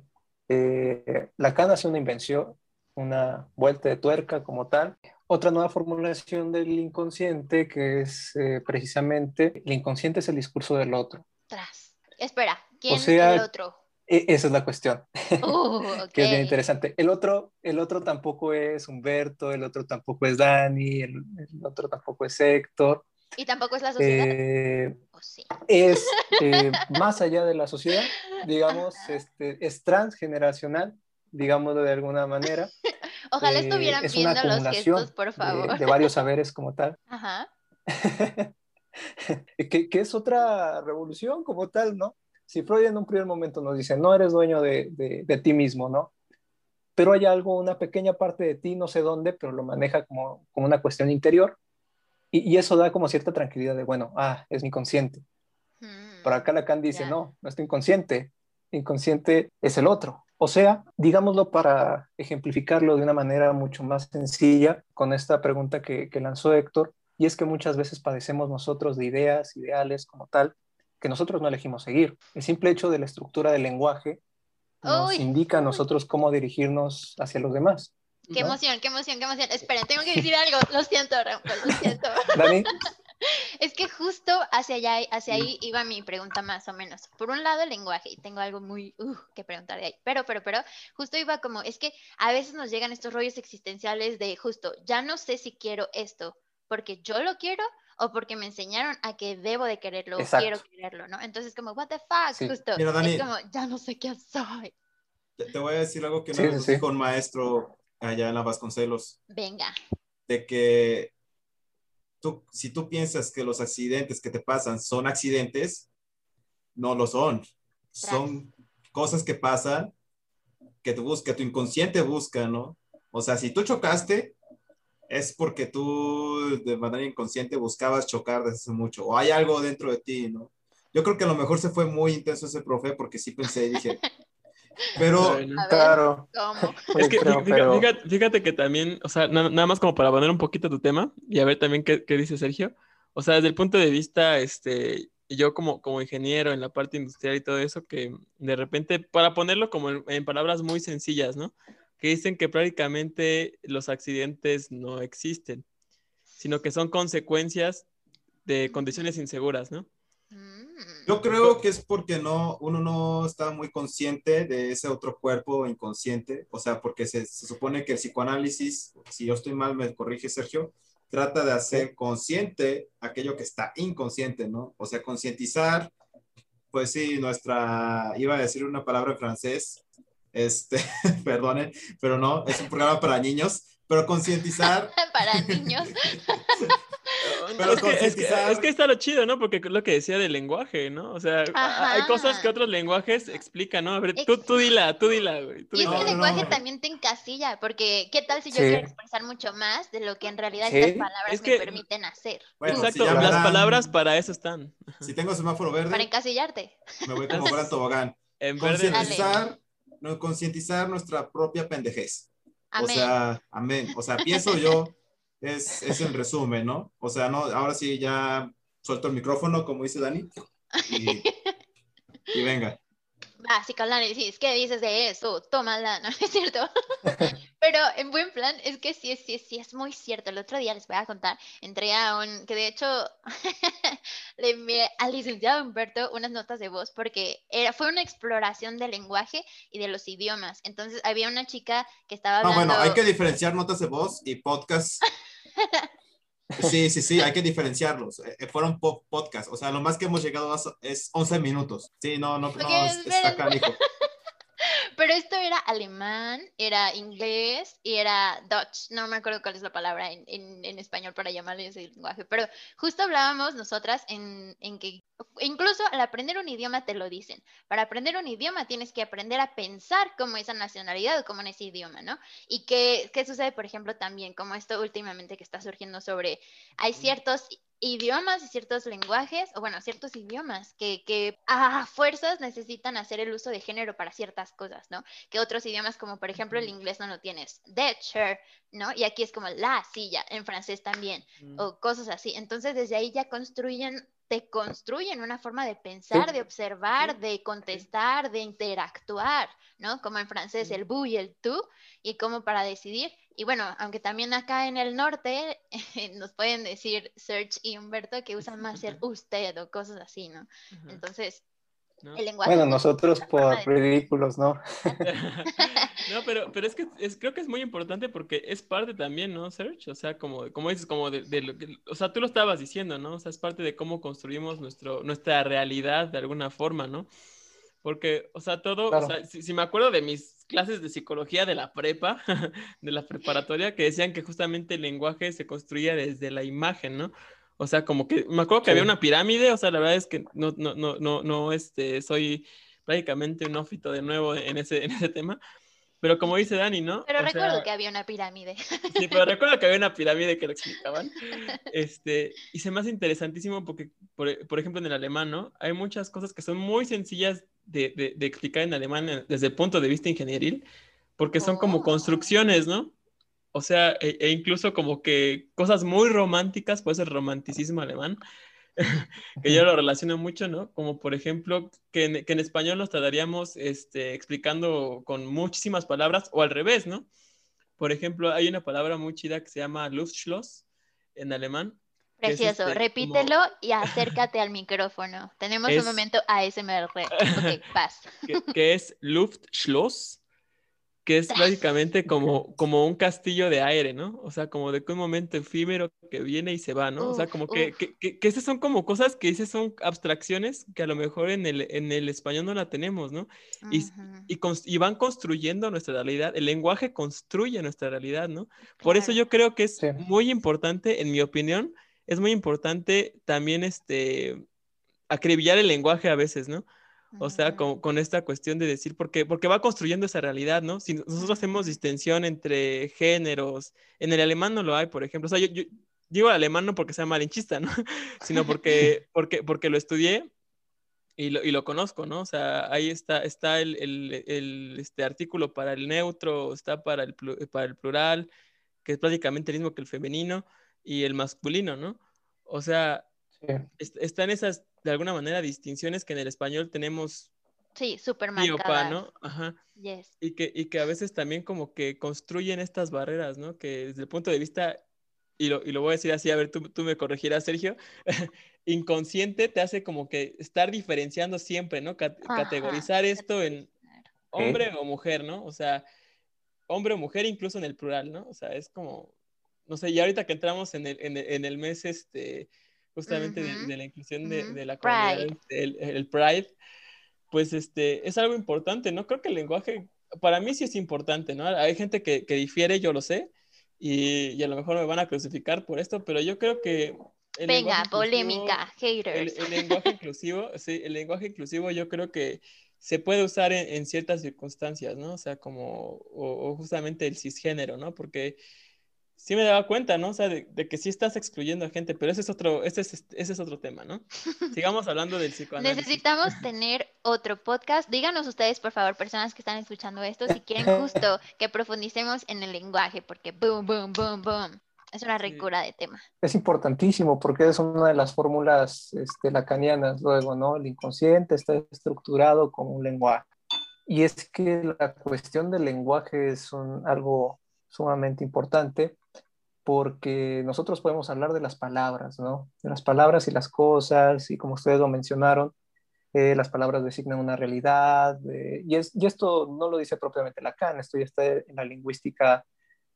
Eh, Lacan hace una invención, una vuelta de tuerca como tal. Otra nueva formulación del inconsciente que es eh, precisamente, el inconsciente es el discurso del otro. Tras. Espera, ¿quién es el otro? E, esa es la cuestión, uh, que es bien interesante. El otro, el otro tampoco es Humberto, el otro tampoco es Dani, el, otro tampoco es Héctor. ¿Y tampoco es la sociedad? Eh, sí? Es eh, más allá de la sociedad, digamos, este, es transgeneracional, digámoslo de alguna manera. Ojalá eh, estuvieran viendo los gestos, por favor. De, varios saberes como tal. Ajá. que, que, es otra revolución como tal, ¿no? Si Freud en un primer momento nos dice, no eres dueño de, de, ti mismo, ¿no? Pero hay algo, una pequeña parte de ti, no sé dónde, pero lo maneja como, como una cuestión interior. Y, y, eso da como cierta tranquilidad de, bueno, ah, es mi consciente. Mm, Por acá Lacan dice, no, no es tu inconsciente, inconsciente es el otro. O sea, digámoslo para ejemplificarlo de una manera mucho más sencilla con esta pregunta que, que lanzó Héctor, y es que muchas veces padecemos nosotros de ideas, ideales como tal, que nosotros no elegimos seguir. El simple hecho de la estructura del lenguaje nos indica a nosotros cómo dirigirnos hacia los demás. Qué emoción, qué emoción, qué emoción. Esperen, tengo que decir algo. Lo siento, lo siento. Dani. Es que justo hacia allá, hacia ahí iba mi pregunta más o menos. Por un lado el lenguaje, y tengo algo muy uh, que preguntar de ahí, pero, pero, pero, justo iba como, es que a veces nos llegan estos rollos existenciales de justo, ya no sé si quiero esto, porque yo lo quiero o porque me enseñaron a que debo de quererlo o quiero quererlo, ¿no? Entonces como, what the fuck, justo. es como, ya no sé qué soy. Te, voy a decir algo que no sí, dijo un maestro allá en la Vasconcelos. Venga. De que tú, si tú piensas que los accidentes que te pasan son accidentes, no lo son. Son cosas que pasan que busca, tu inconsciente busca, ¿no? O sea, si tú chocaste, es porque tú de manera inconsciente buscabas chocar desde hace mucho, o hay algo dentro de ti, ¿no? Yo creo que a lo mejor se fue muy intenso ese profe porque sí pensé y dije, pero... claro. Es que fíjate, que también, o sea, nada más como para poner un poquito tu tema y a ver también qué, qué, dice Sergio. O sea, desde el punto de vista, este, yo como, como ingeniero en la parte industrial y todo eso, que de repente, para ponerlo como en palabras muy sencillas, ¿no? Que dicen que prácticamente los accidentes no existen, sino que son consecuencias de condiciones inseguras, ¿no? Mm. Yo creo que es porque no, uno no está muy consciente de ese otro cuerpo inconsciente, o sea, porque se, supone que el psicoanálisis, si yo estoy mal, me corrige Sergio, trata de hacer consciente aquello que está inconsciente, ¿no? O sea, concientizar, pues sí, nuestra, iba a decir una palabra en francés, este, perdonen, pero no, es un programa para niños, pero concientizar. para niños. pero es, que, es, que, está lo chido, ¿no? Porque es lo que decía del lenguaje, ¿no? O sea, hay cosas que otros lenguajes explican, ¿no? A ver, tú, tú dila, tú dila, güey. y es que el lenguaje también te encasilla, porque ¿qué tal si yo quiero expresar mucho más de lo que en realidad estas palabras me permiten hacer? Exacto, las palabras para eso están. Si tengo semáforo verde. Para encasillarte. Me voy como gran tobogán. En verde. Concientizar concientizar nuestra propia pendejez. O sea, amén. O sea, pienso yo, es, es en resumen, ¿no? O sea, no, ahora sí ya suelto el micrófono, como dice Dani, y, y venga. Ah, psicoanálisis, ¿qué dices de eso? Tómala, ¿no es cierto? Pero en buen plan, es que sí, sí, sí, es muy cierto. El otro día les voy a contar, entré a un, que de hecho le envié al licenciado Humberto unas notas de voz porque era, fue una exploración del lenguaje y de los idiomas. Entonces había una chica que estaba hablando... No, bueno, hay que diferenciar notas de voz y podcast. Sí, sí, sí, hay que diferenciarlos. Eh, eh, fueron podcasts, o sea, lo más que hemos llegado es 11 minutos. Sí, no, no, no, está canijo. Pero esto era alemán, era inglés y era Dutch. No me acuerdo cuál es la palabra en, en, español para llamarle ese lenguaje. Pero justo hablábamos nosotras en, en, que incluso al aprender un idioma te lo dicen. Para aprender un idioma tienes que aprender a pensar como esa nacionalidad o como en ese idioma, ¿no? Y qué, qué sucede, por ejemplo, también como esto últimamente que está surgiendo sobre, hay ciertos idiomas y ciertos lenguajes, o bueno, ciertos idiomas que, que a fuerzas necesitan hacer el uso de género para ciertas cosas, ¿no? Que otros idiomas, como por ejemplo el inglés no lo tienes, the chair, ¿no? Y aquí es como la silla, en francés también, o cosas así. Entonces desde ahí ya construyen te construyen una forma de pensar, de observar, de contestar, de interactuar, ¿no? Como en francés el vous y el tú, y como para decidir. Y bueno, aunque también acá en el norte nos pueden decir Search y Humberto que usan más el usted o cosas así, ¿no? Entonces, el lenguaje... Bueno, nosotros por ridículos, ¿no? no, pero, pero es que es, creo que es muy importante porque es parte también, ¿no, Search? O sea, como, como dices, como de, lo que, o sea, tú lo estabas diciendo, ¿no? O sea, es parte de cómo construimos nuestro, nuestra realidad de alguna forma, ¿no? Porque, o sea, todo, o sea, si, me acuerdo de mis clases de psicología de la prepa, de la preparatoria, que decían que justamente el lenguaje se construía desde la imagen, ¿no? O sea, como que me acuerdo que había una pirámide, o sea, la verdad es que no, no, no, no, no, este, soy prácticamente un ófito de nuevo en ese, en ese tema, pero como dice Dani, ¿no? Pero recuerdo que había una pirámide. Sí, pero recuerdo que había una pirámide que lo explicaban. Este, y se me hace interesantísimo porque, por, por, ejemplo, en el alemán, ¿no? Hay muchas cosas que son muy sencillas de, de, de explicar en alemán eh, desde el punto de vista ingenieril, porque son como oh. construcciones, ¿no? O sea, e, e, incluso como que cosas muy románticas, puede ser romanticismo alemán, que yo lo relaciono mucho, ¿no? Como por ejemplo, que en, que en español nos trataríamos este, explicando con muchísimas palabras, o al revés, ¿no? Por ejemplo, hay una palabra muy chida que se llama Luftschloss en alemán. Precioso, este, repítelo y acércate al micrófono. Tenemos un momento ASMR. Ok, paz. Que, que es Luftschloss que es básicamente como, como un castillo de aire, ¿no? O sea, como de un momento efímero que viene y se va, ¿no? o sea, como que, que, que, esas son como cosas que dices son abstracciones que a lo mejor en el, en el español no la tenemos, ¿no? Y, y, y, van construyendo nuestra realidad, el lenguaje construye nuestra realidad, ¿no? Por eso yo creo que es muy importante, en mi opinión, es muy importante también este, acribillar el lenguaje a veces, ¿no? O sea, con, con, esta cuestión de decir, porque, porque va construyendo esa realidad, ¿no? Si nosotros hacemos distinción entre géneros, en el alemán no lo hay, por ejemplo. O sea, yo, yo digo alemán no porque sea malinchista, ¿no? Sino porque, porque, porque lo estudié y lo, y lo conozco, ¿no? O sea, ahí está, está el, el, el, este artículo para el neutro, está para el, para el plural, que es prácticamente el mismo que el femenino, y el masculino, ¿no? O sea, están esas de alguna manera distinciones que en el español tenemos Sí, súper marcadas. ¿no? Ajá. Y, que, y que a veces también como que construyen estas barreras, ¿no? Que desde el punto de vista, y lo, y lo voy a decir así, a ver, tú, tú me corregirás, Sergio, inconsciente te hace como que estar diferenciando siempre, ¿no? categorizar esto en hombre o mujer, ¿no? O sea, hombre o mujer incluso en el plural, ¿no? O sea, es como, no sé, y ahorita que entramos en el, en el, en el mes, este justamente de, la inclusión de, la comunidad, El, Pride, pues este, es algo importante, ¿no? Creo que el lenguaje, para mí sí es importante, ¿no? Hay gente que, que difiere, yo lo sé, y, y, a lo mejor me van a crucificar por esto, pero yo creo que... Venga, polémica, haters. El, lenguaje inclusivo, sí, el lenguaje inclusivo yo creo que se puede usar en, ciertas circunstancias, ¿no? O sea, como, o, o, justamente el cisgénero, ¿no? Porque sí me daba cuenta, ¿no? O sea, de, que sí estás excluyendo a gente, pero ese es otro, ese es, ese es otro tema, ¿no? Sigamos hablando del psicoanálisis. Necesitamos tener otro podcast. Díganos ustedes, por favor, personas que están escuchando esto, si quieren justo que profundicemos en el lenguaje, porque boom, boom, boom, boom. Es una ricura de tema. Es importantísimo porque es una de las fórmulas este, lacanianas luego, ¿no? El inconsciente está estructurado como un lenguaje. Y es que la cuestión del lenguaje es un, algo sumamente importante porque nosotros podemos hablar de las palabras, ¿no? De las palabras y las cosas, y como ustedes lo mencionaron, eh, las palabras designan una realidad, y, es, y, esto no lo dice propiamente Lacan, esto ya está en la lingüística,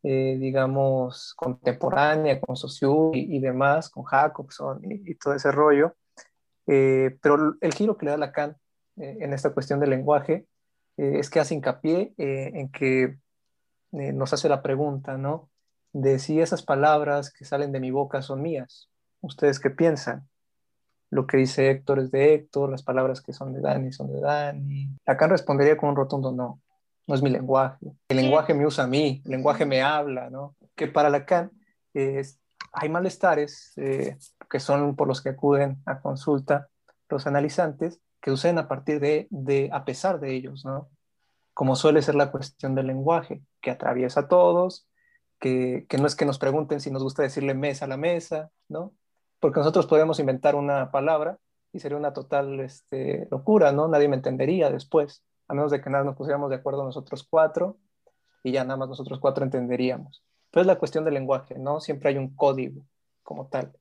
eh, digamos, contemporánea, con Saussure y, demás, con Jacobson y, todo ese rollo, eh, pero el giro que le da Lacan en esta cuestión del lenguaje es que hace hincapié en que nos hace la pregunta, ¿no? De si esas palabras que salen de mi boca son mías. ¿Ustedes qué piensan? Lo que dice Héctor es de Héctor, las palabras que son de Dani son de Dani. Lacan respondería con un rotundo no. No es mi lenguaje. El lenguaje me usa a mí, el lenguaje me habla, ¿no? Que para Lacan es, hay malestares eh, que son por los que acuden a consulta los analizantes que usen a partir de, de, a pesar de ellos, ¿no? Como suele ser la cuestión del lenguaje, que atraviesa a todos, que, no es que nos pregunten si nos gusta decirle mesa a la mesa, ¿no? Porque nosotros podemos inventar una palabra y sería una total este, locura, ¿no? Nadie me entendería después, a menos de que nada nos pusiéramos de acuerdo nosotros cuatro y ya nada más nosotros cuatro entenderíamos. Pero es la cuestión del lenguaje, ¿no? Siempre hay un código como tal.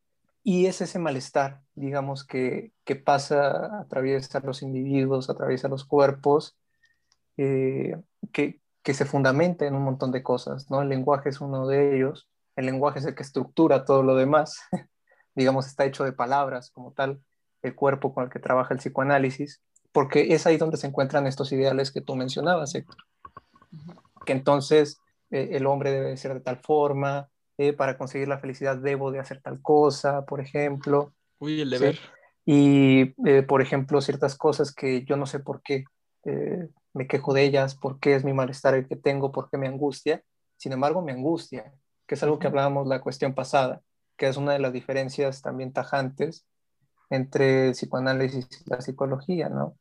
Y es ese malestar, digamos, que, que pasa, atraviesa los individuos, atraviesa los cuerpos, eh, que, que se fundamenta en un montón de cosas, ¿no? El lenguaje es uno de ellos, el lenguaje es el que estructura todo lo demás, digamos, está hecho de palabras como tal, el cuerpo con el que trabaja el psicoanálisis, porque es ahí donde se encuentran estos ideales que tú mencionabas, Héctor. Que entonces eh, el hombre debe ser de tal forma, eh, para conseguir la felicidad debo de hacer tal cosa, por ejemplo. Uy, el deber. Y, eh, por ejemplo, ciertas cosas que yo no sé por qué me quejo de ellas, por qué es mi malestar el que tengo, por qué me angustia. Sin embargo, me angustia, que es algo que hablábamos la cuestión pasada, que es una de las diferencias también tajantes entre el psicoanálisis y la psicología, ¿no?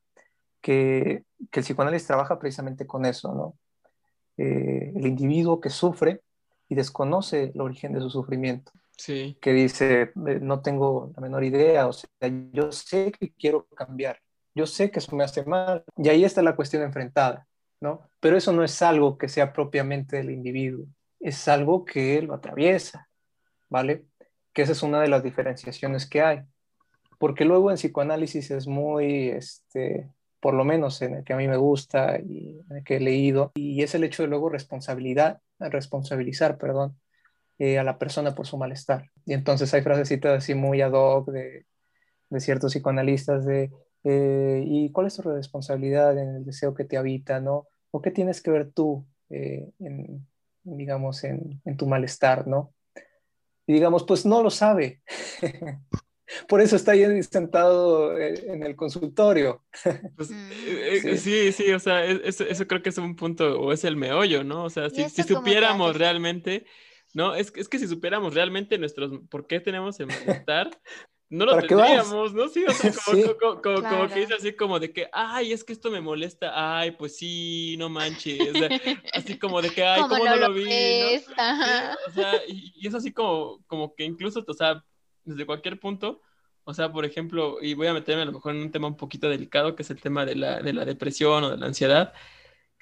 Que, que el psicoanálisis trabaja precisamente con eso, ¿no? Eh, el individuo que sufre y desconoce el origen de su sufrimiento. Sí. Que dice, eh, no tengo la menor idea, o sea, yo sé que quiero cambiar, yo sé que eso me hace mal. Y ahí está la cuestión enfrentada, ¿no? Pero eso no es algo que sea propiamente del individuo, es algo que lo atraviesa, ¿vale? Que esa es una de las diferenciaciones que hay. Porque luego en psicoanálisis es muy, este, por lo menos en el que a mí me gusta y en el que he leído, y es el hecho de luego responsabilidad, responsabilizar, perdón, eh, a la persona por su malestar. Y entonces hay frasecitas así muy ad hoc de, de ciertos psicoanalistas de eh, ¿Y cuál es tu responsabilidad en el deseo que te habita, no? ¿O qué tienes que ver tú, eh, en, digamos, en, en, tu malestar, no? Y digamos, pues no lo sabe. Por eso está ahí sentado eh, en el consultorio. Pues, mm. sí. sí. o sea, eso, eso, creo que es un punto, o es el meollo, ¿no? O sea, si, si supiéramos realmente, ¿no? Es, es que si supiéramos realmente nuestros, por qué tenemos el malestar, no lo tendríamos, ¿no? Sí, o sea, como, como, que dice así como de que, ay, es que esto me molesta, ay, pues sí, no manches, así como de que, ay, ¿cómo, no, lo, vi? ¿no? o sea, y, es así como, como que incluso, o sea, desde cualquier punto, o sea, por ejemplo, y voy a meterme a lo mejor en un tema un poquito delicado, que es el tema de la, de la depresión o de la ansiedad,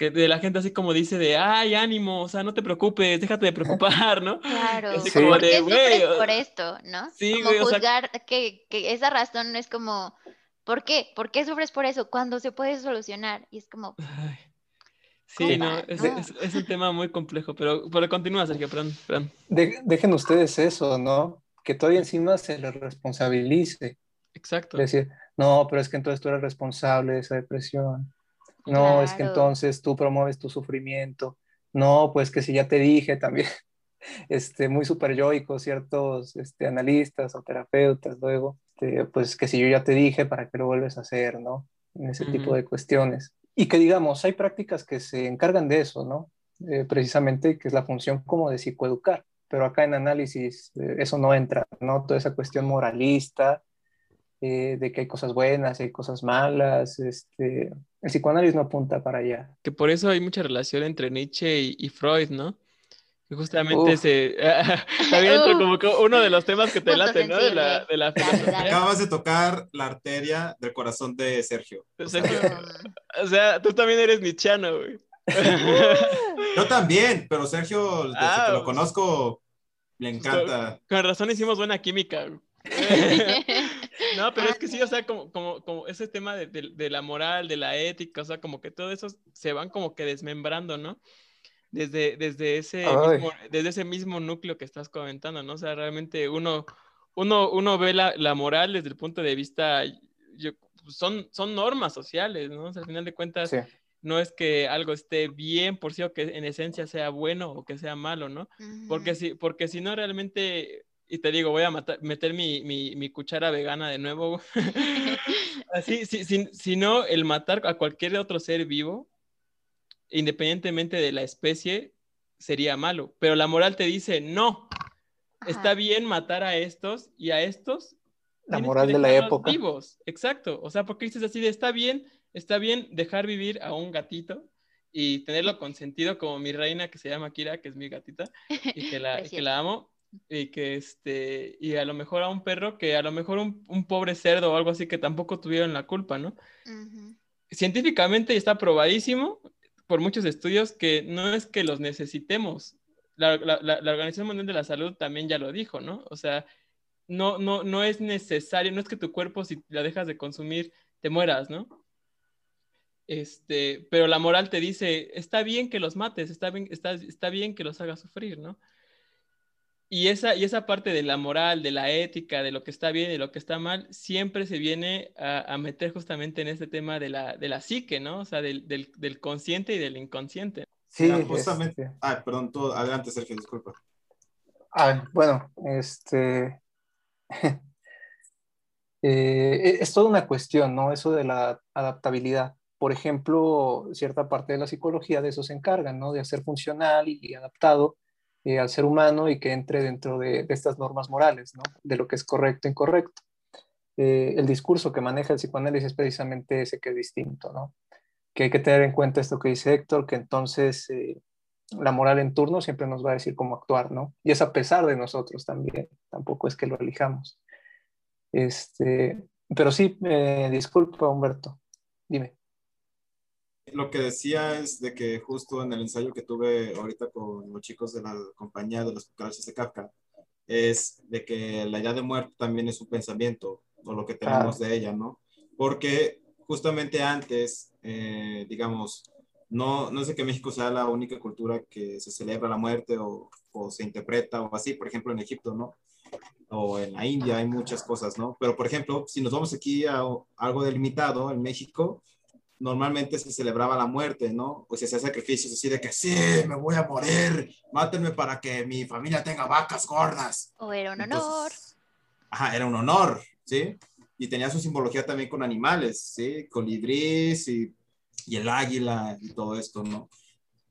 que de la gente así como dice de, ay, ánimo, o sea, no te preocupes, déjate de preocupar, ¿no? Claro, así como de, güey. por esto, ¿no? Sí, como juzgar que, que, esa razón no es como, ¿por qué? ¿Por qué sufres por eso? Cuando se puede solucionar. Y es como... Sí, no, es, Es, un tema muy complejo, pero, pero continúa, Sergio, perdón. perdón. dejen ustedes eso, ¿no? Que todavía encima se les responsabilice. Exacto. Es decir, no, pero es que entonces tú eres responsable de esa depresión no, es que entonces tú promueves tu sufrimiento. No, pues que si ya te dije también, este, muy super yoicos ciertos este, analistas o terapeutas luego, este, pues que si yo ya te dije, ¿para qué lo vuelves a hacer, no? En ese tipo de cuestiones. Y que digamos, hay prácticas que se encargan de eso, ¿no? Eh, precisamente, que es la función como de psicoeducar. pero acá en análisis eh, eso no entra, ¿no? Toda esa cuestión moralista, eh, de que hay cosas buenas, hay cosas malas, este, el psicoanálisis no apunta para allá. Que por eso hay mucha relación entre Nietzsche y, Freud, ¿no? Que justamente se... también como uno de los temas que te late, ¿no? De la, de la Acabas de tocar la arteria del corazón de Sergio. O sea, o sea tú también eres nietzscheano, güey. Yo también, pero Sergio, desde ah, que lo pues, conozco, le encanta. Con, razón hicimos buena química. no, pero es que sí, o sea, como, como, como ese tema de, de, la moral, de la ética, o sea, como que todo eso se van como que desmembrando, ¿no? Desde, desde, ese, mismo, desde ese mismo núcleo que estás comentando, ¿no? O sea, realmente uno, uno, uno ve la, la moral desde el punto de vista, yo, son, son normas sociales, ¿no? O sea, al final de cuentas, sí no es que algo esté bien por sí o que en esencia sea bueno o que sea malo, ¿no? Porque si, porque si no realmente, y te digo, voy a meter mi, cuchara vegana de nuevo. Así, si, si, no, el matar a cualquier otro ser vivo, independientemente de la especie, sería malo. Pero la moral te dice, no, está bien matar a estos y a estos. La moral de la época. Vivos, exacto. O sea, porque dices así de, está bien está bien dejar vivir a un gatito y tenerlo consentido como mi reina que se llama Kira, que es mi gatita, y que la, que la amo, y que este, y a lo mejor a un perro que a lo mejor un, un pobre cerdo o algo así que tampoco tuvieron la culpa, ¿no? Científicamente está probadísimo por muchos estudios que no es que los necesitemos. La, la, la, Organización Mundial de la Salud también ya lo dijo, ¿no? O sea, no, no, no es necesario, no es que tu cuerpo si la dejas de consumir te mueras, ¿no? Este, pero la moral te dice, está bien que los mates, está bien, está, está bien que los hagas sufrir, ¿no? Y esa, y esa parte de la moral, de la ética, de lo que está bien y lo que está mal, siempre se viene a, meter justamente en este tema de la, de la psique, ¿no? O sea, del, del, del consciente y del inconsciente. Sí, justamente. Ah, perdón, adelante, Sergio, disculpa. Ah, bueno, este. Eh, es toda una cuestión, ¿no? Eso de la adaptabilidad por ejemplo, cierta parte de la psicología de eso se encarga, ¿no? De hacer funcional y adaptado eh, al ser humano y que entre dentro de, estas normas morales, ¿no? De lo que es correcto e incorrecto. Eh, el discurso que maneja el psicoanálisis es precisamente ese que es distinto. Que hay que tener en cuenta esto que dice Héctor, que entonces eh, la moral en turno siempre nos va a decir cómo actuar, ¿no? Y es a pesar de nosotros también, tampoco es que lo elijamos. Este, pero sí, disculpa, Humberto, dime lo que decía es de que justo en el ensayo que tuve ahorita con los chicos de la compañía de los cucarachas de Kafka, es de que la idea de muerte también es un pensamiento, o lo que tenemos de ella, ¿no? Porque justamente antes, eh, digamos, no, no sé que México sea la única cultura que se celebra la muerte o, o, se interpreta o así, por ejemplo en Egipto, ¿no? O en la India hay muchas cosas, ¿no? Pero por ejemplo, si nos vamos aquí a algo delimitado en México, normalmente se celebraba la muerte, ¿no? Pues se hacía sacrificios así de que sí, me voy a morir, mátenme para que mi familia tenga vacas gordas. O era un honor. ajá, era un honor, ¿sí? Y tenía su simbología también con animales, ¿sí? Colibríes y, y el águila y todo esto, ¿no?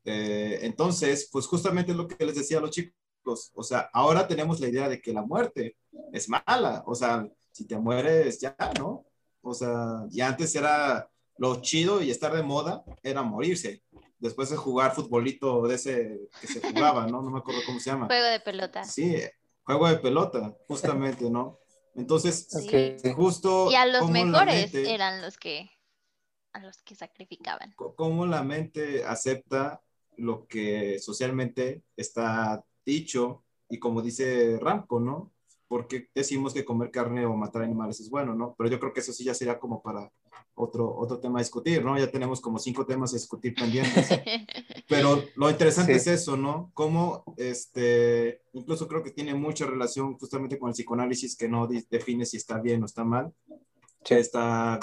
Eh, entonces, pues justamente lo que les decía a los chicos, o sea, ahora tenemos la idea de que la muerte es mala, o sea, si te mueres ya, ¿no? O sea, y antes era lo chido y estar de moda era morirse. Después de jugar futbolito de ese que se jugaba, ¿no? No me acuerdo cómo se llama. Juego de pelota. Sí, juego de pelota, justamente, ¿no? Entonces, justo... Y a los mejores eran los que, a los que sacrificaban. ¿Cómo la mente acepta lo que socialmente está dicho y como dice Ramco, ¿no? Porque decimos que comer carne o matar animales es bueno, ¿no? Pero yo creo que eso sí ya sería como para otro, otro tema a discutir, ¿no? Ya tenemos como cinco temas a discutir pendientes. Pero lo interesante es eso, ¿no? Cómo, este, incluso creo que tiene mucha relación justamente con el psicoanálisis que no define si está bien o está mal, que está,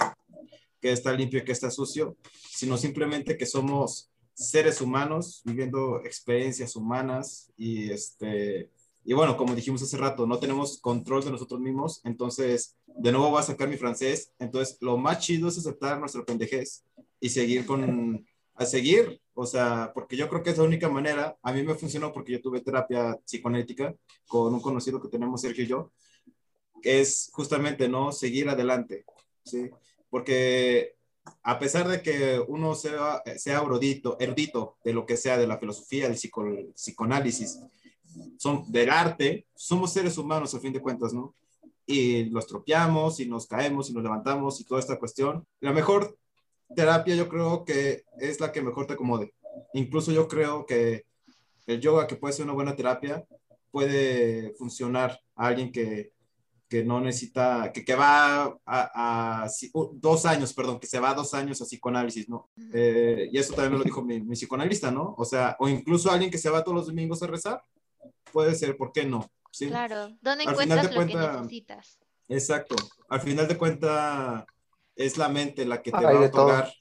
que está limpio y que está sucio, sino simplemente que somos seres humanos viviendo experiencias humanas y este y bueno, como dijimos hace rato, no tenemos control de nosotros mismos, entonces, de nuevo voy a sacar mi francés, entonces lo más chido es aceptar nuestra pendejez y seguir con, a seguir, O sea, porque yo creo que es la única manera. A mí me funcionó porque yo tuve terapia psicoanalítica con un conocido que tenemos, Sergio y yo, es justamente, ¿no? Seguir adelante, ¿sí? Porque a pesar de que uno sea, sea erudito, erudito de lo que sea, de la filosofía, del psico, psicoanálisis, son del arte, somos seres humanos al fin de cuentas, ¿no? Y los tropeamos y nos caemos y nos levantamos y toda esta cuestión. La mejor terapia yo creo que es la que mejor te acomode. Incluso yo creo que el yoga, que puede ser una buena terapia, puede funcionar a alguien que que no necesita, que, que va a, dos años, perdón, que se va a dos años a psicoanálisis, ¿no? Eh, y eso también me lo dijo mi, mi, psicoanalista, ¿no? O sea, o incluso alguien que se va todos los domingos a rezar, puede ser, ¿por qué no? ¿Sí? Claro, ¿dónde encuentras lo que necesitas? Exacto, al final de cuentas es la mente la que te va a otorgar.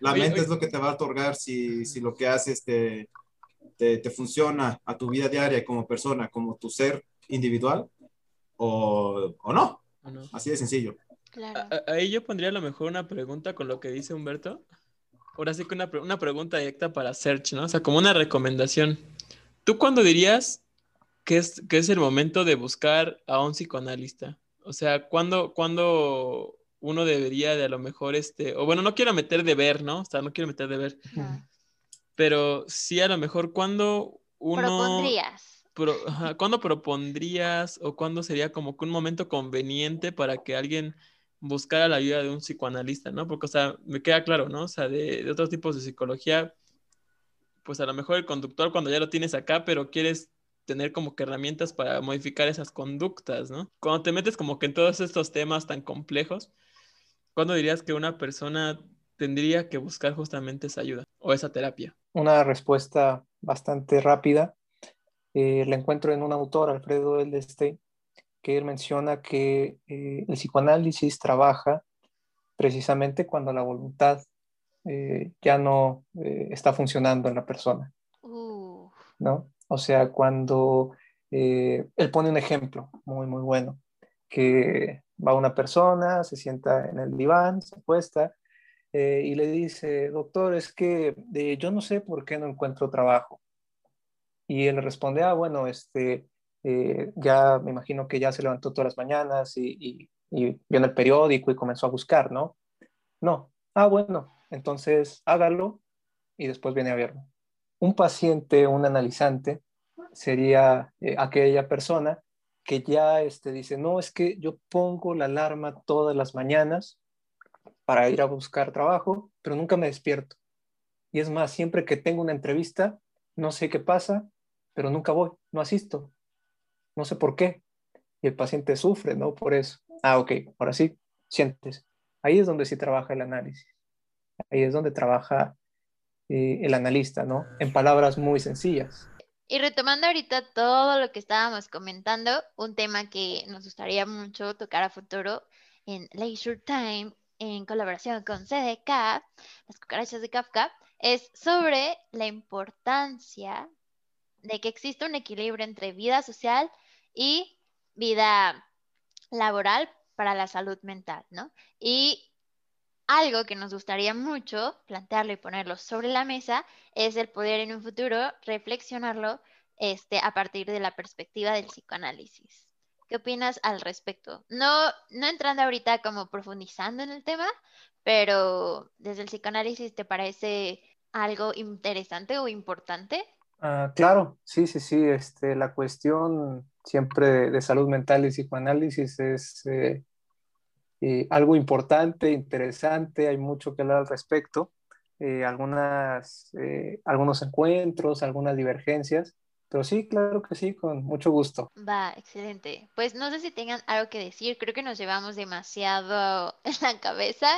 La mente es lo que te va a otorgar si, si lo que haces te, te, te funciona a tu vida diaria como persona, como tu ser individual o, no. Así de sencillo. Ahí yo pondría a lo mejor una pregunta con lo que dice Humberto. Ahora sí que una, una pregunta directa para Search, ¿no? O sea, como una recomendación. ¿Tú cuándo dirías que es, que es el momento de buscar a un psicoanalista? O sea, ¿cuándo, ¿cuándo uno debería de a lo mejor, este, o bueno, no quiero meter de ver, ¿no? O sea, no quiero meter de ver. Pero sí a lo mejor cuando uno... Propondrías ¿cuándo propondrías o cuándo sería como que un momento conveniente para que alguien buscara la ayuda de un psicoanalista, ¿no? Porque, o sea, me queda claro, ¿no? O sea, de, otros tipos de psicología, pues a lo mejor el conductor cuando ya lo tienes acá, pero quieres tener como que herramientas para modificar esas conductas, ¿no? Cuando te metes como que en todos estos temas tan complejos, ¿cuándo dirías que una persona tendría que buscar justamente esa ayuda o esa terapia? Una respuesta bastante rápida eh, la encuentro en un autor, Alfredo Eldestein, que él menciona que eh, el psicoanálisis trabaja precisamente cuando la voluntad eh, ya no está funcionando en la persona. ¿no? O sea, cuando él pone un ejemplo muy, muy bueno, que va una persona, se sienta en el diván, se acuesta y le dice, doctor, es que yo no sé por qué no encuentro trabajo. Y él responde, ah, bueno, este, eh, ya me imagino que ya se levantó todas las mañanas y, y, vio en el periódico y comenzó a buscar, ¿no? No, ah, bueno, entonces hágalo y después viene a verlo. Un paciente, un analizante, sería eh, aquella persona que ya este, dice, no, es que yo pongo la alarma todas las mañanas para ir a buscar trabajo, pero nunca me despierto. Y es más, siempre que tengo una entrevista, no sé qué pasa, pero nunca voy, no asisto, no sé por qué. Y el paciente sufre, ¿no? Por eso. Ah, ok, ahora sí, sientes. Ahí es donde sí trabaja el análisis. Ahí es donde trabaja eh, el analista, ¿no? En palabras muy sencillas. Y retomando ahorita todo lo que estábamos comentando, un tema que nos gustaría mucho tocar a futuro en Leisure Time, en colaboración con CDK, las cucarachas de Kafka, es sobre la importancia de que existe un equilibrio entre vida social y vida laboral para la salud mental, ¿no? Y algo que nos gustaría mucho plantearlo y ponerlo sobre la mesa es el poder en un futuro reflexionarlo este, a partir de la perspectiva del psicoanálisis. ¿Qué opinas al respecto? No, no entrando ahorita como profundizando en el tema, pero desde el psicoanálisis, ¿te parece algo interesante o importante? Ah, claro, sí, sí, sí. Este, la cuestión siempre de, salud mental y psicoanálisis es eh, eh, algo importante, interesante, hay mucho que hablar al respecto. Eh, algunas, algunos encuentros, algunas divergencias, pero sí, claro que sí, con mucho gusto. Va, excelente. Pues no sé si tengan algo que decir, creo que nos llevamos demasiado en la cabeza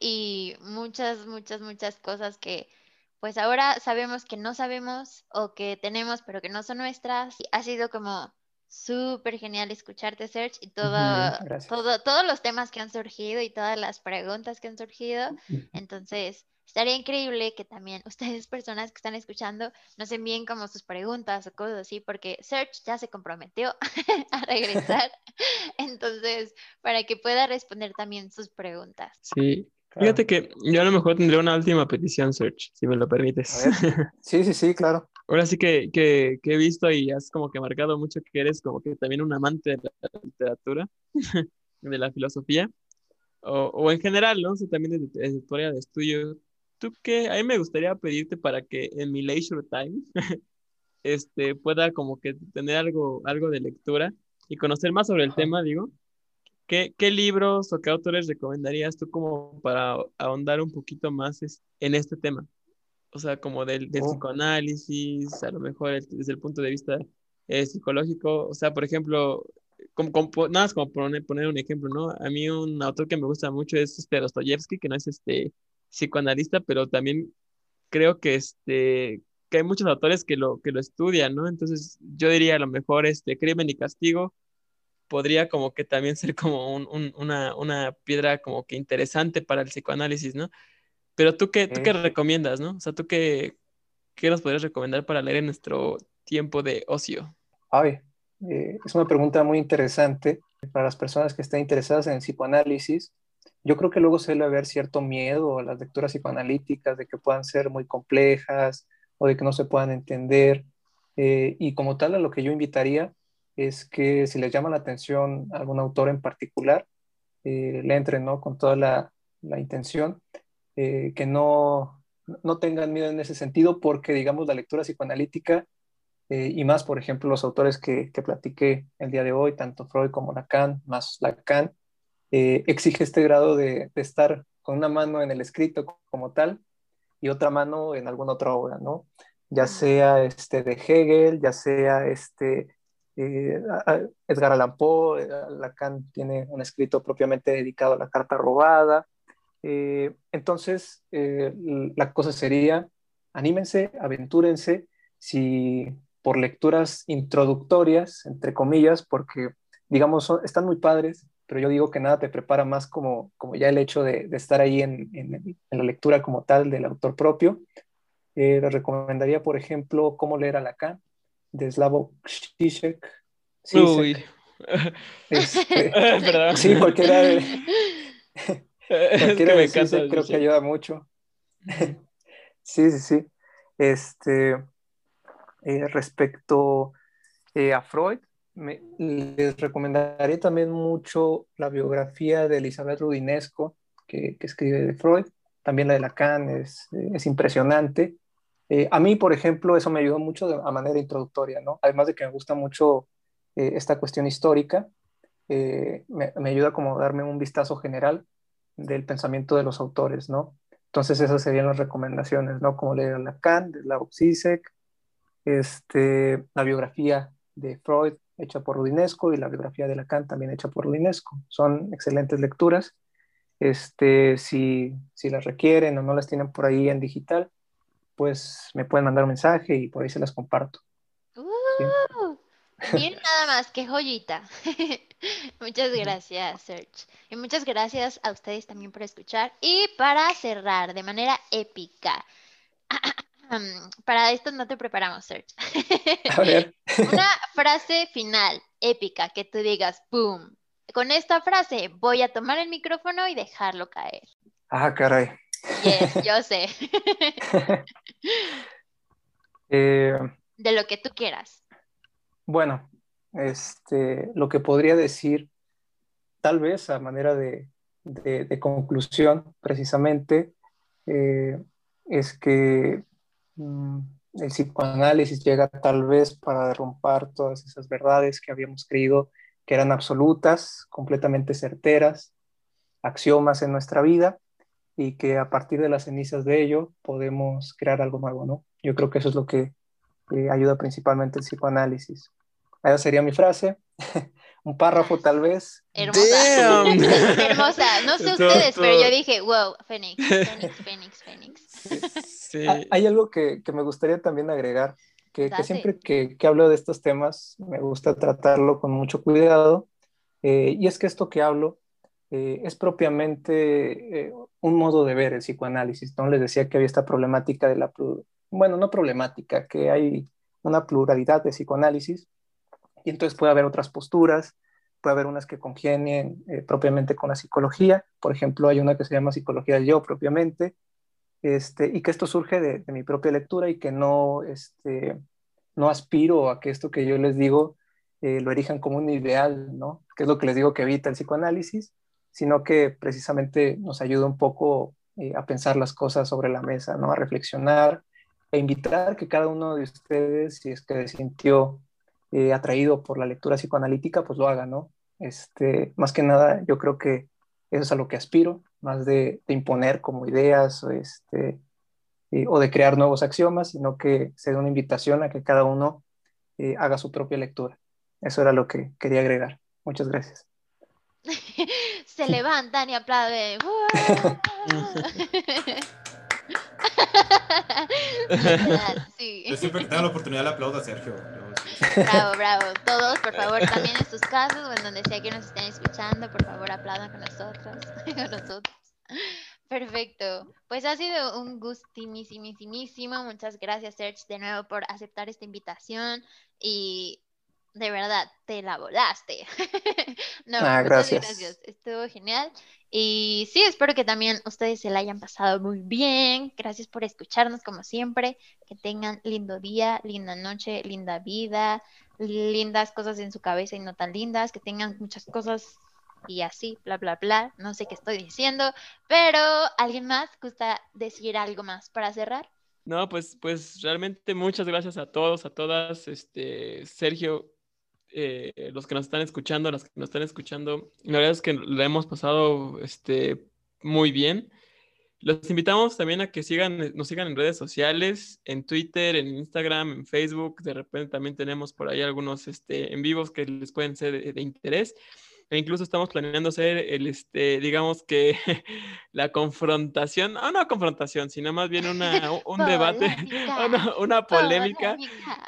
y muchas, muchas, muchas cosas que pues ahora sabemos que no sabemos o que tenemos pero que no son nuestras. Ha sido como súper genial escucharte, Serge, y todo, todo, todos los temas que han surgido y todas las preguntas que han surgido. Entonces, estaría increíble que también ustedes, personas que están escuchando, nos envíen como sus preguntas o cosas así, porque Serge ya se comprometió a regresar. Entonces, para que pueda responder también sus preguntas. Sí, Fíjate que yo a lo mejor tendría una última petición, Search, si me lo permites. Sí, sí, sí, claro. Ahora sí que, que, que, he visto y has como que marcado mucho que eres como que también un amante de la literatura, de la filosofía, o, o en general, ¿no? O sea, también de, de tu área de estudio. ¿Tú qué? A mí me gustaría pedirte para que en mi leisure time este, pueda como que tener algo, algo de lectura y conocer más sobre el tema, digo. ¿Qué, ¿Qué, libros o qué autores recomendarías tú como para ahondar un poquito más en este tema? O sea, como del, del oh. psicoanálisis, a lo mejor desde el punto de vista eh, psicológico. O sea, por ejemplo, como, nada más como poner, poner un ejemplo, ¿no? A mí un autor que me gusta mucho es este Dostoyevsky, que no es este psicoanalista, pero también creo que este que hay muchos autores que lo, que lo estudian, ¿no? Entonces yo diría a lo mejor este Crimen y Castigo podría como que también ser como un, una, una, piedra como que interesante para el psicoanálisis, ¿no? Pero tú qué, tú qué recomiendas, ¿no? O sea, tú qué, qué nos podrías recomendar para leer en nuestro tiempo de ocio? Ay, eh, es una pregunta muy interesante para las personas que estén interesadas en el psicoanálisis. Yo creo que luego suele haber cierto miedo a las lecturas psicoanalíticas, de que puedan ser muy complejas o de que no se puedan entender. Eh, y como tal, a lo que yo invitaría es que si les llama la atención algún autor en particular, eh, le entren ¿no? con toda la, la intención, eh, que no, no tengan miedo en ese sentido, porque digamos la lectura psicoanalítica eh, y más, por ejemplo, los autores que, que, platiqué el día de hoy, tanto Freud como Lacan, más Lacan, exige este grado de, de, estar con una mano en el escrito como tal y otra mano en alguna otra obra, ¿no? Ya sea este de Hegel, ya sea este eh, Edgar Allan Poe, eh, Lacan tiene un escrito propiamente dedicado a la carta robada. Eh, entonces, la cosa sería, anímense, aventúrense, si por lecturas introductorias, entre comillas, porque, digamos, están muy padres, pero yo digo que nada te prepara más como, como ya el hecho de, estar ahí en, en, la lectura como tal del autor propio. les recomendaría, por ejemplo, cómo leer a Lacan, de Slavoj Žižek. Uy. Este, sí, cualquiera de... cualquiera de creo que ayuda mucho. sí, sí, sí. Este, eh, respecto eh, a Freud, me, les recomendaría también mucho la biografía de Elizabeth Rudinesco, que, que escribe de Freud. También la de Lacan es, es impresionante. Eh, a mí, por ejemplo, eso me ayudó mucho de, a manera introductoria, ¿no? Además de que me gusta mucho eh, esta cuestión histórica, eh, me, me, ayuda como a darme un vistazo general del pensamiento de los autores, ¿no? Entonces esas serían las recomendaciones, ¿no? Como leer a Lacan, de la Zizek, este, la biografía de Freud hecha por Rudinesco y la biografía de Lacan también hecha por Rudinesco. Son excelentes lecturas. Este, si, si las requieren o no las tienen por ahí en digital, pues me pueden mandar un mensaje y por ahí se las comparto. Uh, Miren nada más, qué joyita. muchas gracias, Serge. Y muchas gracias a ustedes también por escuchar. Y para cerrar de manera épica, para esto no te preparamos, Serge. a ver. Una frase final épica que tú digas, ¡boom! Con esta frase voy a tomar el micrófono y dejarlo caer. Ah, caray. Yes, yo sé. Eh, de lo que tú quieras. Bueno, este, lo que podría decir, tal vez a manera de, conclusión, precisamente, eh, es que mm, el psicoanálisis llega tal vez para derrumbar todas esas verdades que habíamos creído que eran absolutas, completamente certeras, axiomas en nuestra vida, y que a partir de las cenizas de ello podemos crear algo nuevo, ¿no? Yo creo que eso es lo que eh, ayuda principalmente el psicoanálisis. Esa sería mi frase. Un párrafo tal vez. Hermosa. Hermosa. No sé ustedes, pero yo dije, wow, Fénix, Fénix, Fénix, Fénix. Sí. Hay algo que, que, me gustaría también agregar, que, que siempre que, que, hablo de estos temas me gusta tratarlo con mucho cuidado. Eh, y es que esto que hablo eh, es propiamente eh, un modo de ver el psicoanálisis. ¿no? Les decía que había esta problemática de la, bueno, no problemática, que hay una pluralidad de psicoanálisis y entonces puede haber otras posturas, puede haber unas que congenien eh, propiamente con la psicología, por ejemplo, hay una que se llama Psicología del Yo propiamente, este, y que esto surge de, mi propia lectura y que no, este, no aspiro a que esto que yo les digo eh, lo erijan como un ideal, ¿no? Que es lo que les digo que evita el psicoanálisis, sino que precisamente nos ayuda un poco eh, a pensar las cosas sobre la mesa, ¿no? A reflexionar e invitar que cada uno de ustedes, si es que sintió eh, atraído por la lectura psicoanalítica, pues lo haga, ¿no? Este, más que nada, yo creo que eso es a lo que aspiro, más de, imponer como ideas o, este, eh, o de crear nuevos axiomas, sino que sea una invitación a que cada uno eh, haga su propia lectura. Eso era lo que quería agregar. Muchas gracias. Se levantan y aplauden. Yo siempre que tengo la oportunidad le aplaudo a Sergio. Bravo, bravo. Todos, por favor, también en sus casos o en donde sea que nos estén escuchando, por favor, aplaudan con nosotros. con nosotros. Perfecto. Pues ha sido un gustimísimo. Muchas gracias, Serge, de nuevo por aceptar esta invitación. Y de verdad, te la volaste. no, ah, gracias. gracias. Estuvo genial. Y sí, espero que también ustedes se la hayan pasado muy bien. Gracias por escucharnos como siempre. Que tengan lindo día, linda noche, linda vida, lindas cosas en su cabeza y no tan lindas. Que tengan muchas cosas y así, bla, bla, bla. No sé qué estoy diciendo, pero ¿alguien más gusta decir algo más para cerrar? No, pues, pues realmente muchas gracias a todos, a todas. Este, Sergio, eh, los que nos están escuchando, las que nos están escuchando, la verdad es que lo hemos pasado este, muy bien. Los invitamos también a que sigan, nos sigan en redes sociales, en Twitter, en Instagram, en Facebook. De repente también tenemos por ahí algunos este, en vivos que les pueden ser de interés e incluso estamos planeando hacer el, este, digamos que la confrontación, no, no confrontación, sino más bien una, un debate, una, polémica,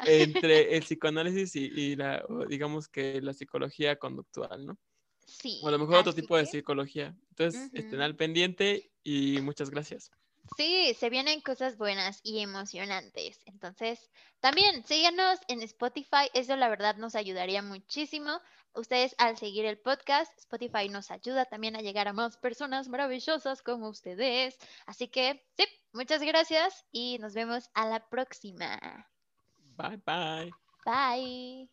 entre el psicoanálisis y, la, digamos que la psicología conductual, ¿no? Sí. O a lo mejor otro tipo de psicología. Entonces, estén al pendiente y muchas gracias. Sí, se vienen cosas buenas y emocionantes. Entonces, también síganos en Spotify. Eso la verdad nos ayudaría muchísimo. Ustedes al seguir el podcast, Spotify nos ayuda también a llegar a más personas maravillosas como ustedes. Así que, sí, muchas gracias y nos vemos a la próxima. Bye bye. Bye.